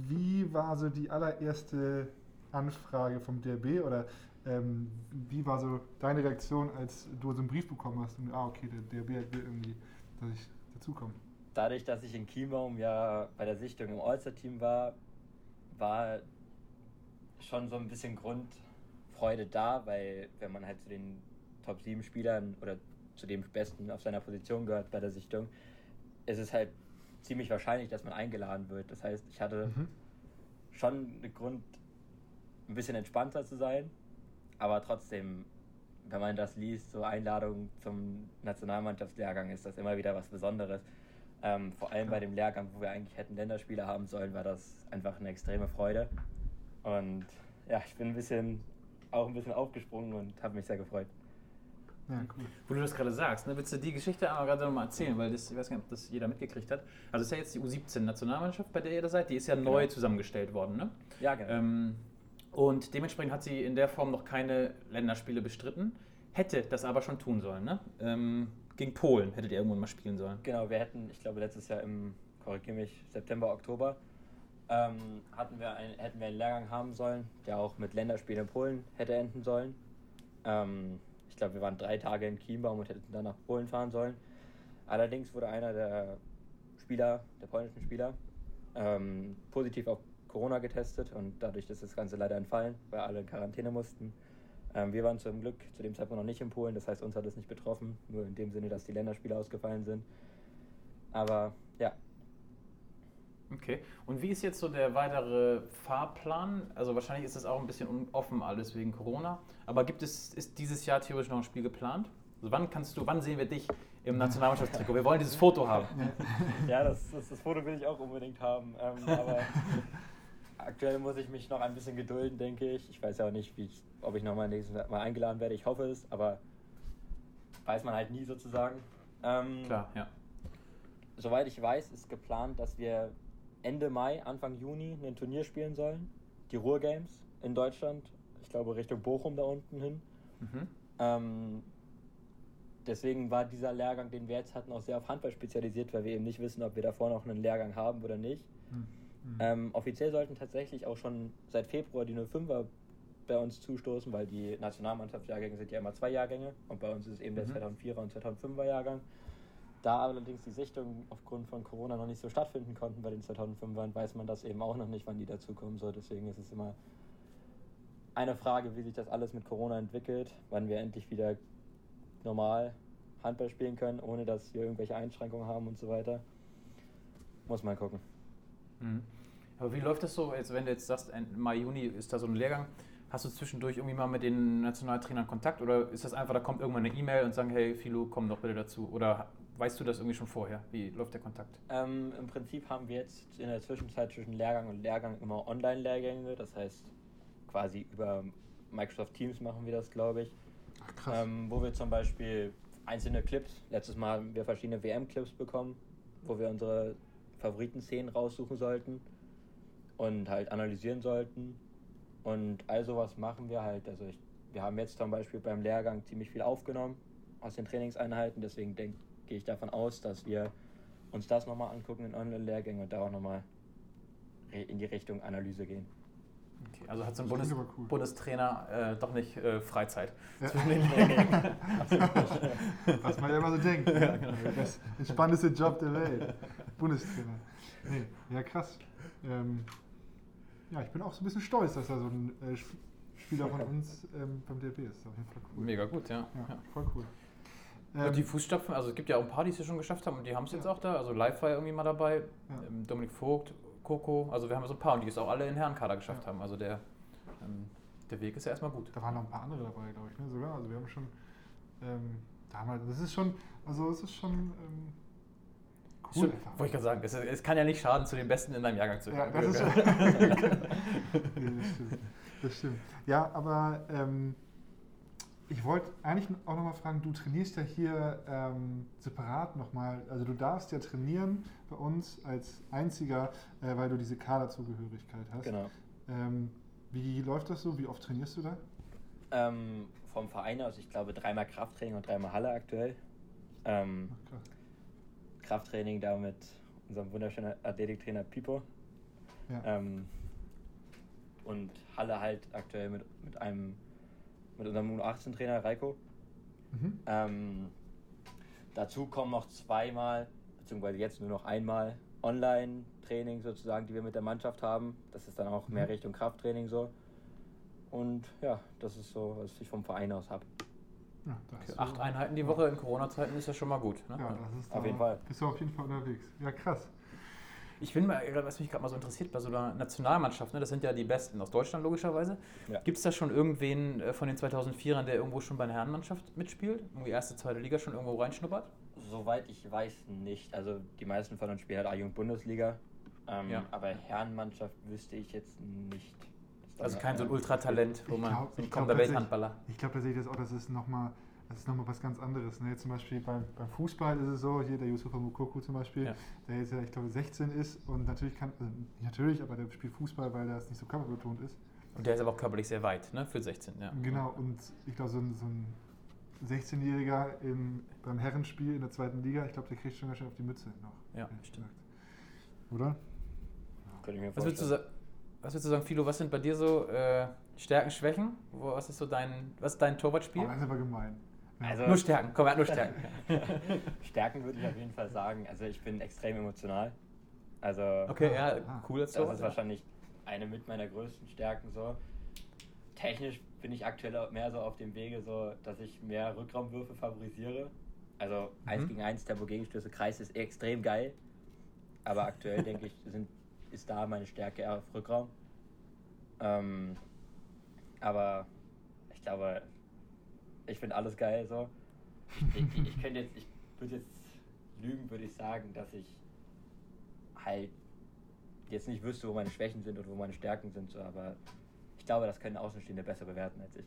wie war so die allererste Anfrage vom DRB oder ähm, wie war so deine Reaktion, als du so einen Brief bekommen hast und ah okay, der DRB will irgendwie, dass ich zukommen? Dadurch, dass ich in Chiembaum ja bei der Sichtung im All-Star-Team war, war schon so ein bisschen Grundfreude da, weil wenn man halt zu den Top 7 Spielern oder zu dem Besten auf seiner Position gehört bei der Sichtung, ist es halt ziemlich wahrscheinlich, dass man eingeladen wird. Das heißt, ich hatte Mhm. schon einen Grund, ein bisschen entspannter zu sein, aber trotzdem, wenn man das liest, so Einladung zum Nationalmannschaftslehrgang, ist das immer wieder was Besonderes. Ähm, vor allem bei dem Lehrgang, wo wir eigentlich hätten Länderspiele haben sollen, war das einfach eine extreme Freude. Und ja, ich bin ein bisschen, auch ein bisschen aufgesprungen und habe mich sehr gefreut. Ja, cool. Wo du das gerade sagst, ne, willst du die Geschichte einmal gerade nochmal erzählen, weil das, ich weiß gar nicht, ob das jeder mitgekriegt hat. Also es ist ja jetzt die U17-Nationalmannschaft, bei der ihr da seid, die ist ja neu Genau. zusammengestellt worden, ne? Ja, genau. Ähm, und dementsprechend hat sie in der Form noch keine Länderspiele bestritten, hätte das aber schon tun sollen, ne? Ähm, gegen Polen hättet ihr irgendwann mal spielen sollen. Genau, wir hätten, ich glaube letztes Jahr im, korrigiere mich, September, Oktober, ähm, hatten wir ein, hätten wir einen Lehrgang haben sollen, der auch mit Länderspielen in Polen hätte enden sollen. Ähm, ich glaube, wir waren drei Tage in Chiembaum und hätten dann nach Polen fahren sollen. Allerdings wurde einer der Spieler, der polnischen Spieler, ähm, positiv auf Corona getestet und dadurch ist das Ganze leider entfallen, weil alle in Quarantäne mussten. Ähm, wir waren zum Glück zu dem Zeitpunkt noch nicht in Polen, das heißt, uns hat es nicht betroffen, nur in dem Sinne, dass die Länderspiele ausgefallen sind. Aber ja, Okay. Und wie ist jetzt so der weitere Fahrplan? Also wahrscheinlich ist das auch ein bisschen offen alles wegen Corona. Aber gibt es, ist dieses Jahr theoretisch noch ein Spiel geplant? Also wann kannst du, wann sehen wir dich im Nationalmannschaftstrikot? Wir wollen dieses Foto haben. ja das, das, das Foto will ich auch unbedingt haben. Ähm, aber aktuell muss ich mich noch ein bisschen gedulden, denke ich. Ich weiß ja auch nicht, ich, ob ich nochmal nächstes Mal eingeladen werde. Ich hoffe es, aber weiß man halt nie sozusagen. Ähm, Klar, ja. Soweit ich weiß, ist geplant, dass wir Ende Mai, Anfang Juni ein Turnier spielen sollen. Die Ruhr Games in Deutschland. Ich glaube Richtung Bochum da unten hin. Mhm. Ähm, deswegen war dieser Lehrgang, den wir jetzt hatten, auch sehr auf Handball spezialisiert, weil wir eben nicht wissen, ob wir davor noch einen Lehrgang haben oder nicht. Hm. Hm. Ähm, offiziell sollten tatsächlich auch schon seit Februar die 05er bei uns zustoßen, weil die Nationalmannschaftsjahrgänge sind ja immer zwei Jahrgänge und bei uns ist es eben der Mhm. 2004er und 2005er Jahrgang. Da allerdings die Sichtungen aufgrund von Corona noch nicht so stattfinden konnten bei den 2005ern, weiß man das eben auch noch nicht, wann die dazukommen soll. Deswegen ist es immer eine Frage, wie sich das alles mit Corona entwickelt, wann wir endlich wieder normal Handball spielen können, ohne dass wir irgendwelche Einschränkungen haben und so weiter. Muss man gucken. Mhm. Aber wie läuft das so, jetzt, wenn du jetzt sagst, Ende Mai, Juni ist da so ein Lehrgang, hast du zwischendurch irgendwie mal mit den Nationaltrainern Kontakt oder ist das einfach, da kommt irgendwann eine E-Mail und sagen, hey Philo, komm doch bitte dazu? Oder weißt du das irgendwie schon vorher? Wie läuft der Kontakt? Ähm, Im Prinzip haben wir jetzt in der Zwischenzeit zwischen Lehrgang und Lehrgang immer Online-Lehrgänge. Das heißt, quasi über Microsoft Teams machen wir das, glaube ich. Ach, krass. Ähm, wo wir zum Beispiel einzelne Clips, letztes Mal haben wir verschiedene WM-Clips bekommen, wo wir unsere Favoritenszenen raussuchen sollten und halt analysieren sollten. Und all sowas machen wir halt. Also ich, wir haben jetzt zum Beispiel beim Lehrgang ziemlich viel aufgenommen aus den Trainingseinheiten. Deswegen gehe ich davon aus, dass wir uns das nochmal angucken in Online-Lehrgängen und da auch nochmal in die Richtung Analyse gehen. Okay, also hat so ein Bundes cool. Bundestrainer äh, doch nicht äh, Freizeit Ja. zwischen den Lehrgängen. Was man ja immer so denkt. Ja, genau. Das entspannteste Job der Welt. Bundestrainer. Nee, ja, krass. Ähm, ja, ich bin auch so ein bisschen stolz, dass da so ein äh, Sp- Spieler von uns ähm, beim DFB ist. Auf jeden Fall cool. Mega gut, ja. Ja, ja. voll cool. Ähm, die Fußstapfen, also es gibt ja auch ein paar, die es ja schon geschafft haben und die haben es jetzt Ja. auch da. Also Live war ja irgendwie mal dabei, ähm, Dominik Vogt, Coco, also wir haben so ein paar und die es auch alle in Herrenkader geschafft haben. Also der, ähm, der Weg ist ja erstmal gut. Da waren noch ein paar andere dabei, glaube ich, ne? sogar. Also wir haben schon ähm, damals, das ist schon, also es ist schon ähm, cool. Wollte ich gerade sagen, es, es kann ja nicht schaden, zu den Besten in deinem Jahrgang zu Ja, gehören. das nee, das, stimmt. das stimmt. Ja, aber ähm, ich wollte eigentlich auch nochmal fragen, du trainierst ja hier ähm, separat nochmal, also du darfst ja trainieren bei uns als einziger, äh, weil du diese Kaderzugehörigkeit hast. Genau. Ähm, wie läuft das so? Wie oft trainierst du da? Ähm, vom Verein aus, ich glaube, dreimal Krafttraining und dreimal Halle aktuell. Ähm, Ach, krass. Krafttraining da mit unserem wunderschönen Athletiktrainer Pipo. Ja. Ähm, und Halle halt aktuell mit, mit einem mit unserem U18-Trainer Reiko. Mhm. Ähm, dazu kommen noch zweimal, beziehungsweise jetzt nur noch einmal Online-Training sozusagen, die wir mit der Mannschaft haben. Das ist dann auch mehr Mhm. Richtung Krafttraining so. Und ja, das ist so, was ich vom Verein aus habe. Ja, das Okay, acht Einheiten die Woche in Corona-Zeiten ist ja schon mal gut. Ne? Ja, das ist Auf jeden Fall. Bist du auf jeden Fall unterwegs. Ja, krass. Ich bin mal, was mich gerade mal so interessiert, bei so einer Nationalmannschaft, ne, das sind ja die Besten aus Deutschland logischerweise. Ja. Gibt es da schon irgendwen äh, von den 2004ern, der irgendwo schon bei einer Herrenmannschaft mitspielt? Irgendwie erste, zweite Liga schon irgendwo reinschnuppert? Soweit ich weiß nicht. Also die meisten von uns spielen halt A-Jugend-Bundesliga. Ähm, Ja. Aber Herrenmannschaft wüsste ich jetzt nicht. Dass Also kein so ein Ultratalent, wo Ich man glaub- so ein ich glaub kommender tatsächlich- Welthandballer. Ich glaube tatsächlich, dass auch das ist nochmal das ist noch mal was ganz anderes. Ne? Jetzt zum Beispiel beim, beim Fußball ist es so, hier der Yusufa Mukoku zum Beispiel, Ja. der jetzt ja, ich glaube, 16 ist und natürlich kann, also natürlich, aber der spielt Fußball, weil das nicht so körperbetont ist. Und der ist aber auch körperlich sehr weit, ne? Für 16, ja. Genau, und ich glaube, so ein, so ein 16-Jähriger im- beim Herrenspiel in der zweiten Liga, ich glaube, der kriegt schon ganz schön auf die Mütze noch. Ja, stimmt. gesagt. Oder? Könnte ich mir Was würdest, du, vorstellen. Was würdest du sagen, Philo, was sind bei dir so äh, Stärken, Schwächen? Wo, was ist so dein, was ist dein Torwartspiel? Oh, das ist aber gemein. Ja. Also- nur Stärken, komm, er hat nur Stärken. Stärken würde ich auf jeden Fall sagen. Also ich bin extrem emotional. Also Okay, ja, Ah. cool als das Torwart. ist wahrscheinlich eine mit meiner größten Stärken so. Technisch bin ich aktuell mehr so auf dem Wege, so, dass ich mehr Rückraumwürfe favorisiere. Also 1 Mhm. gegen 1 Tempo Gegenstöße Kreis ist extrem geil. Aber aktuell denke ich, sind, ist da meine Stärke eher auf Rückraum. Ähm, aber ich glaube, ich finde alles geil so. Ich, ich, ich könnte jetzt, ich würde jetzt lügen, würde ich sagen, dass ich halt jetzt nicht wüsste, wo meine Schwächen sind und wo meine Stärken sind, so, aber ich glaube, das können Außenstehende besser bewerten als ich.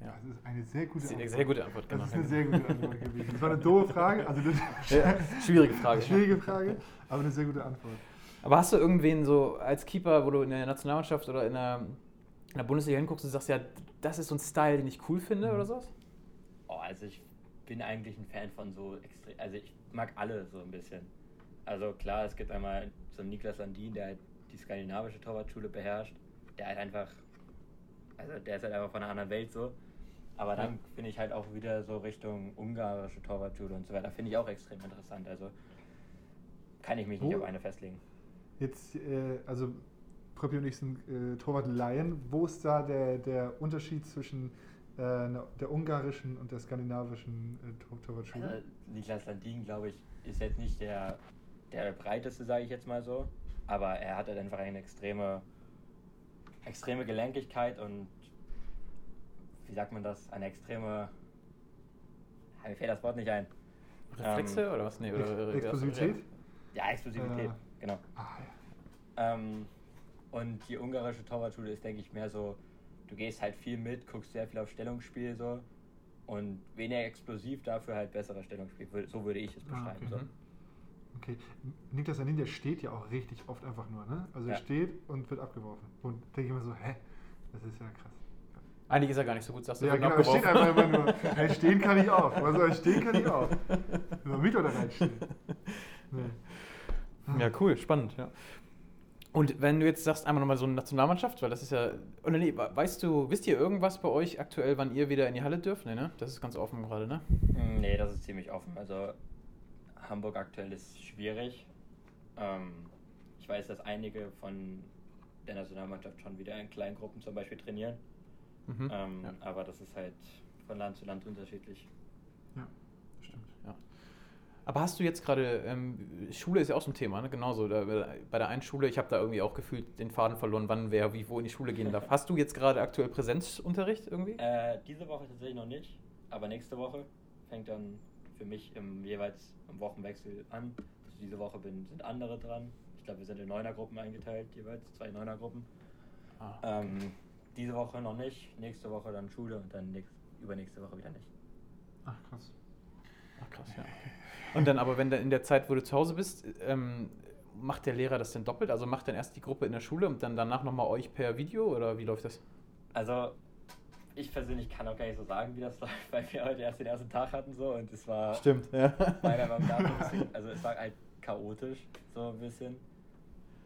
Ja. Das ist eine sehr gute Sehr, Antwort. sehr gute Antwort, Das genau. ist eine sehr gute Antwort gewesen. Das war eine doofe Frage, also das Ja, schwierige Frage. schwierige Frage, aber eine sehr gute Antwort. Aber hast du irgendwen so als Keeper, wo du in der Nationalmannschaft oder in der, in der Bundesliga hinguckst und sagst, ja, das ist so ein Style, den ich cool finde Mhm. oder sowas? Oh, also ich bin eigentlich ein Fan von so extrem, also ich mag alle so ein bisschen. Also klar, es gibt einmal so einen Niklas Landin, der halt die skandinavische Torwartschule beherrscht, der halt einfach, also der ist halt einfach von einer anderen Welt so. Aber dann finde ich halt auch wieder so Richtung ungarische Torwartschule und so weiter, finde ich auch extrem interessant. Also kann ich mich nicht Wo- auf eine festlegen. Jetzt, äh, also Pröppi und ich sind äh, Torwart-Laien. Wo ist da der, der Unterschied zwischen äh, der ungarischen und der skandinavischen äh, Tor Torwartschule? Also, Niklas Landin, glaube ich, ist jetzt nicht der, der breiteste, sage ich jetzt mal so. Aber er hat halt einfach eine extreme, extreme Gelenkigkeit und wie sagt man das? Eine extreme. Mir fällt das Wort nicht ein. Reflexe Ähm, oder was? Nee, oder, oder, Explosivität? Ja, Explosivität, Äh. Genau. Ah, ja. Ähm, und die ungarische Torwartschule ist, denke ich, mehr so, du gehst halt viel mit, guckst sehr viel auf Stellungsspiel so und weniger explosiv, dafür halt besserer Stellungsspiel. So würde ich es Ah, beschreiben. Mhm. So. Okay, Niklas der steht ja auch richtig oft einfach nur, ne? Also er Ja. steht und wird abgeworfen. Und denke ich immer so, hä? Das ist ja krass. Eigentlich ist er gar nicht so gut, sagst du. Ja, genau, er steht einfach immer nur. Hey, stehen kann ich auch. Ich stehen kann ich auch. Über mit oder reinstehen. Nee. Ja, cool, spannend, ja. Und wenn du jetzt sagst, einmal nochmal so eine Nationalmannschaft, weil das ist ja. Oder nee, weißt du, wisst ihr irgendwas bei euch aktuell, wann ihr wieder in die Halle dürft? Nee, ne? Das ist ganz offen gerade, ne? Nee, das ist ziemlich offen. Also Hamburg aktuell ist schwierig. Ähm, ich weiß, dass einige von der Nationalmannschaft schon wieder in kleinen Gruppen zum Beispiel trainieren. Mhm. Ähm, ja. Aber das ist halt von Land zu Land unterschiedlich. Aber hast du jetzt gerade, ähm, Schule ist ja auch so ein Thema, ne? genauso. Da, bei der einen Schule, ich habe da irgendwie auch gefühlt den Faden verloren, wann wer wie wo in die Schule gehen darf. Hast du jetzt gerade aktuell Präsenzunterricht irgendwie? Äh, diese Woche tatsächlich noch nicht, aber nächste Woche fängt dann für mich im, jeweils im Wochenwechsel an. Also diese Woche bin, sind andere dran. Ich glaube, wir sind in Neunergruppen eingeteilt, jeweils zwei Neunergruppen. Ah, Ähm, diese Woche noch nicht, nächste Woche dann Schule und dann nächst, übernächste Woche wieder nicht. Ach, krass. Ach krass, ja. Okay. Und dann aber, wenn du in der Zeit, wo du zu Hause bist, ähm, macht der Lehrer das denn doppelt? Also macht dann erst die Gruppe in der Schule und dann danach nochmal euch per Video oder wie läuft das? Also, ich persönlich kann auch gar nicht so sagen, wie das läuft, weil wir heute erst den ersten Tag hatten so und es war Stimmt, ja. meiner Meinung nach bisschen, also es war halt chaotisch, so ein bisschen.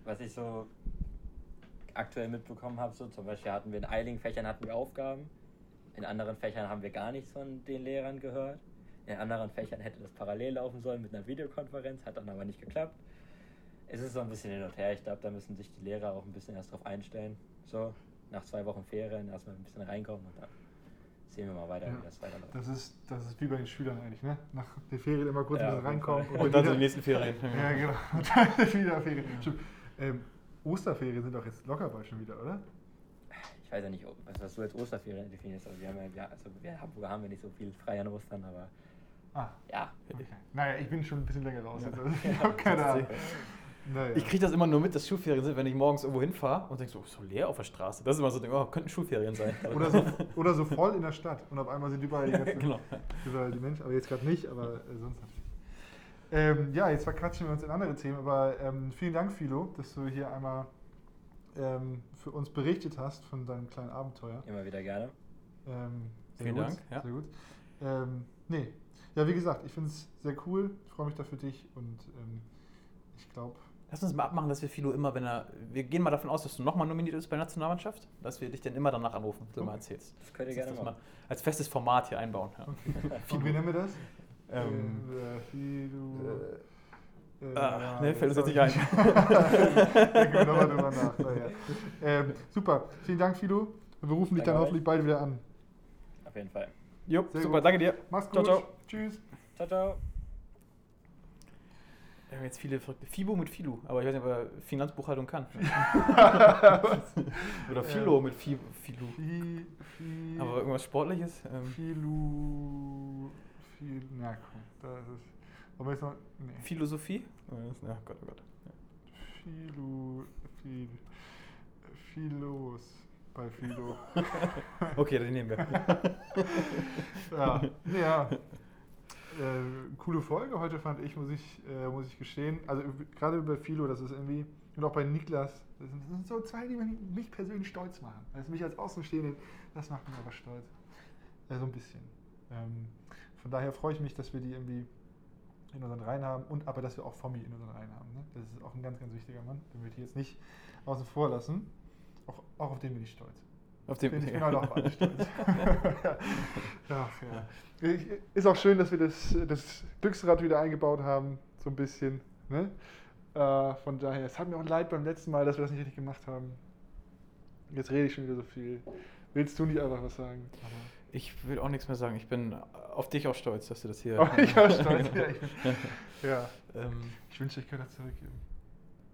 Was ich so aktuell mitbekommen habe, so zum Beispiel hatten wir in einigen Fächern hatten wir Aufgaben, in anderen Fächern haben wir gar nichts von den Lehrern gehört. In anderen Fächern hätte das parallel laufen sollen mit einer Videokonferenz, hat dann aber nicht geklappt. Es ist so ein bisschen hin und her. Ich glaube, da müssen sich die Lehrer auch ein bisschen erst drauf einstellen. So, nach zwei Wochen Ferien erstmal ein bisschen reinkommen und dann sehen wir mal weiter, Ja. wie das weiterläuft. Das ist, das ist wie bei den Schülern eigentlich, ne? Nach den Ferien immer kurz Ja, wieder auf jeden reinkommen. Fall. Und dann wieder- die nächsten Ferien. Ja, genau. Und dann wieder Ferien. Stimmt. Ähm, Osterferien sind doch jetzt locker bald schon wieder, oder? Ich weiß ja nicht, ob- was, was du als Osterferien definierst, aber wir haben ja, ja also wir Hamburger haben ja nicht so viel frei an Ostern, aber Ah, ja. okay. Naja, ich bin schon ein bisschen länger raus Ja. jetzt. Also ich habe keine Ahnung. Naja. Ich kriege das immer nur mit, dass Schulferien sind, wenn ich morgens irgendwo hinfahre und denke so, so leer auf der Straße. Das ist immer so, denk, oh, könnten Schulferien sein. oder, so, oder so voll in der Stadt und auf einmal sind überall die, ganzen, genau. überall die Menschen, aber jetzt gerade nicht, aber äh, sonst natürlich. Ähm, ja, jetzt verquatschen wir uns in andere Themen, aber ähm, vielen Dank, Philo, dass du hier einmal ähm, für uns berichtet hast von deinem kleinen Abenteuer. Immer wieder gerne. Ähm, sehr Vielen gut, Dank, ja. Sehr gut. Ähm, nee, ja, wie gesagt, ich finde es sehr cool, ich freue mich da für dich und ähm, ich glaube, Lass uns mal abmachen, dass wir Philo immer, wenn er. Wir gehen mal davon aus, dass du nochmal nominiert bist bei der Nationalmannschaft, dass wir dich dann immer danach anrufen, so mal erzählst. Das könnt ihr gerne das machen. mal als festes Format hier einbauen. Ja. und wie nennen wir das? Ähm, äh, Philo. Äh, ah, ja, ne, fällt uns jetzt nicht ein. Denken wir nochmal drüber nach. Naja. Ähm, super, vielen Dank, Philo. Und wir rufen dich Danke dann euch. hoffentlich bald wieder an. Auf jeden Fall. Jo, Sehr super, gut. danke dir. Mach's Ciao, gut. ciao. Tschüss. Ciao, ciao. Wir haben jetzt viele verrückte. Fibo mit Filu, aber ich weiß nicht, ob er Finanzbuchhaltung kann. Oder Philo mit Fi- Filu. Fi, fi, Aber irgendwas Sportliches? Ähm, Philu. Phil, na komm, das ist. Aber jetzt noch. Nee. Philosophie? Oh Gott, oh Gott. Philu. Phil, Philos. Bei Philo. Okay, den nehmen wir. ja. ja. Äh, coole Folge heute fand ich, muss ich, äh, muss ich gestehen. Also gerade bei Philo, das ist irgendwie, und auch bei Niklas, das sind, das sind so zwei, die mich persönlich stolz machen. Also mich als Außenstehenden, das macht mich aber stolz. Äh, so ein bisschen. Ähm, von daher freue ich mich, dass wir die irgendwie in unseren Reihen haben und aber, dass wir auch Fommi in unseren Reihen haben. Ne? Das ist auch ein ganz, ganz wichtiger Mann, den will ich jetzt nicht außen vor lassen. Auch, auch auf den bin ich stolz. Auf dem, Ich bin halt auch auf alle stolz. Ach, ja. Ich- Ist auch schön, dass wir das, das Glücksrad wieder eingebaut haben, so ein bisschen. Ne? Äh, von daher, es hat mir auch leid beim letzten Mal, dass wir das nicht richtig gemacht haben. Jetzt rede ich schon wieder so viel. Willst du nicht einfach was sagen? Ich will auch nichts mehr sagen. Ich bin auf dich auch stolz, dass du das hier. Aber ich war stolz. Ja, ich, bin, ja. ähm, ich wünschte, ich könnte das zurückgeben.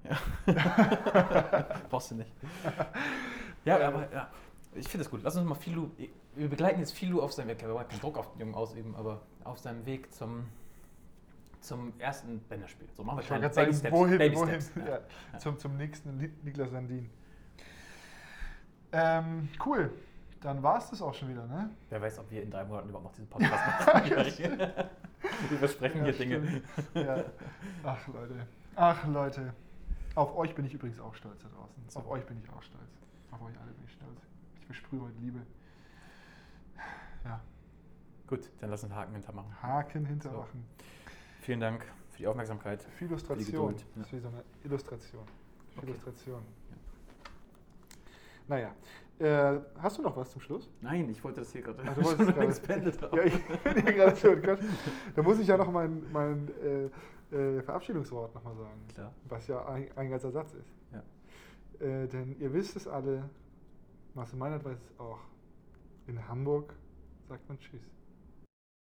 Ja. Brauchst du nicht. Ja, aber ja. Ich finde es gut. Lass uns mal Filu. Wir begleiten jetzt Filu auf seinem Weg. Wir wollen keinen Druck auf den Jungen ausüben, aber auf seinem Weg zum, zum ersten Länderspiel. So machen wir gerade Baby sagen, Steps. wohin, Baby wohin? Steps. Ja. Ja. Zum, zum nächsten Niklas Sandin. Ähm, cool. Dann war es das auch schon wieder, ne? Wer weiß, ob wir in drei Monaten überhaupt noch diesen Podcast machen. wir versprechen Ja, hier Dinge. stimmt. Ja. Ach Leute. Ach Leute. Auf euch bin ich übrigens auch stolz da draußen. So. Auf euch bin ich auch stolz. Auf euch alle bin ich stolz. Ich versprühe heute Liebe. Ja. Gut, dann lass uns einen Haken hintermachen. Haken hintermachen. Vielen Dank für die Aufmerksamkeit. Für Illustration. Geduld, Das ist wie so eine Illustration. Okay. Illustration. Naja. Äh, hast du noch was zum Schluss? Nein, ich wollte das hier gerade Ach, du wolltest schon gerade-. Ja, ich bin hier gerade so Gott. Da muss ich ja noch mein, mein äh, äh, Verabschiedungswort nochmal sagen. Klar. Was ja ein, ein ganzer Satz ist. Ja. Äh, denn ihr wisst es alle, Marcel Meinert weiß es auch. In Hamburg sagt man Tschüss.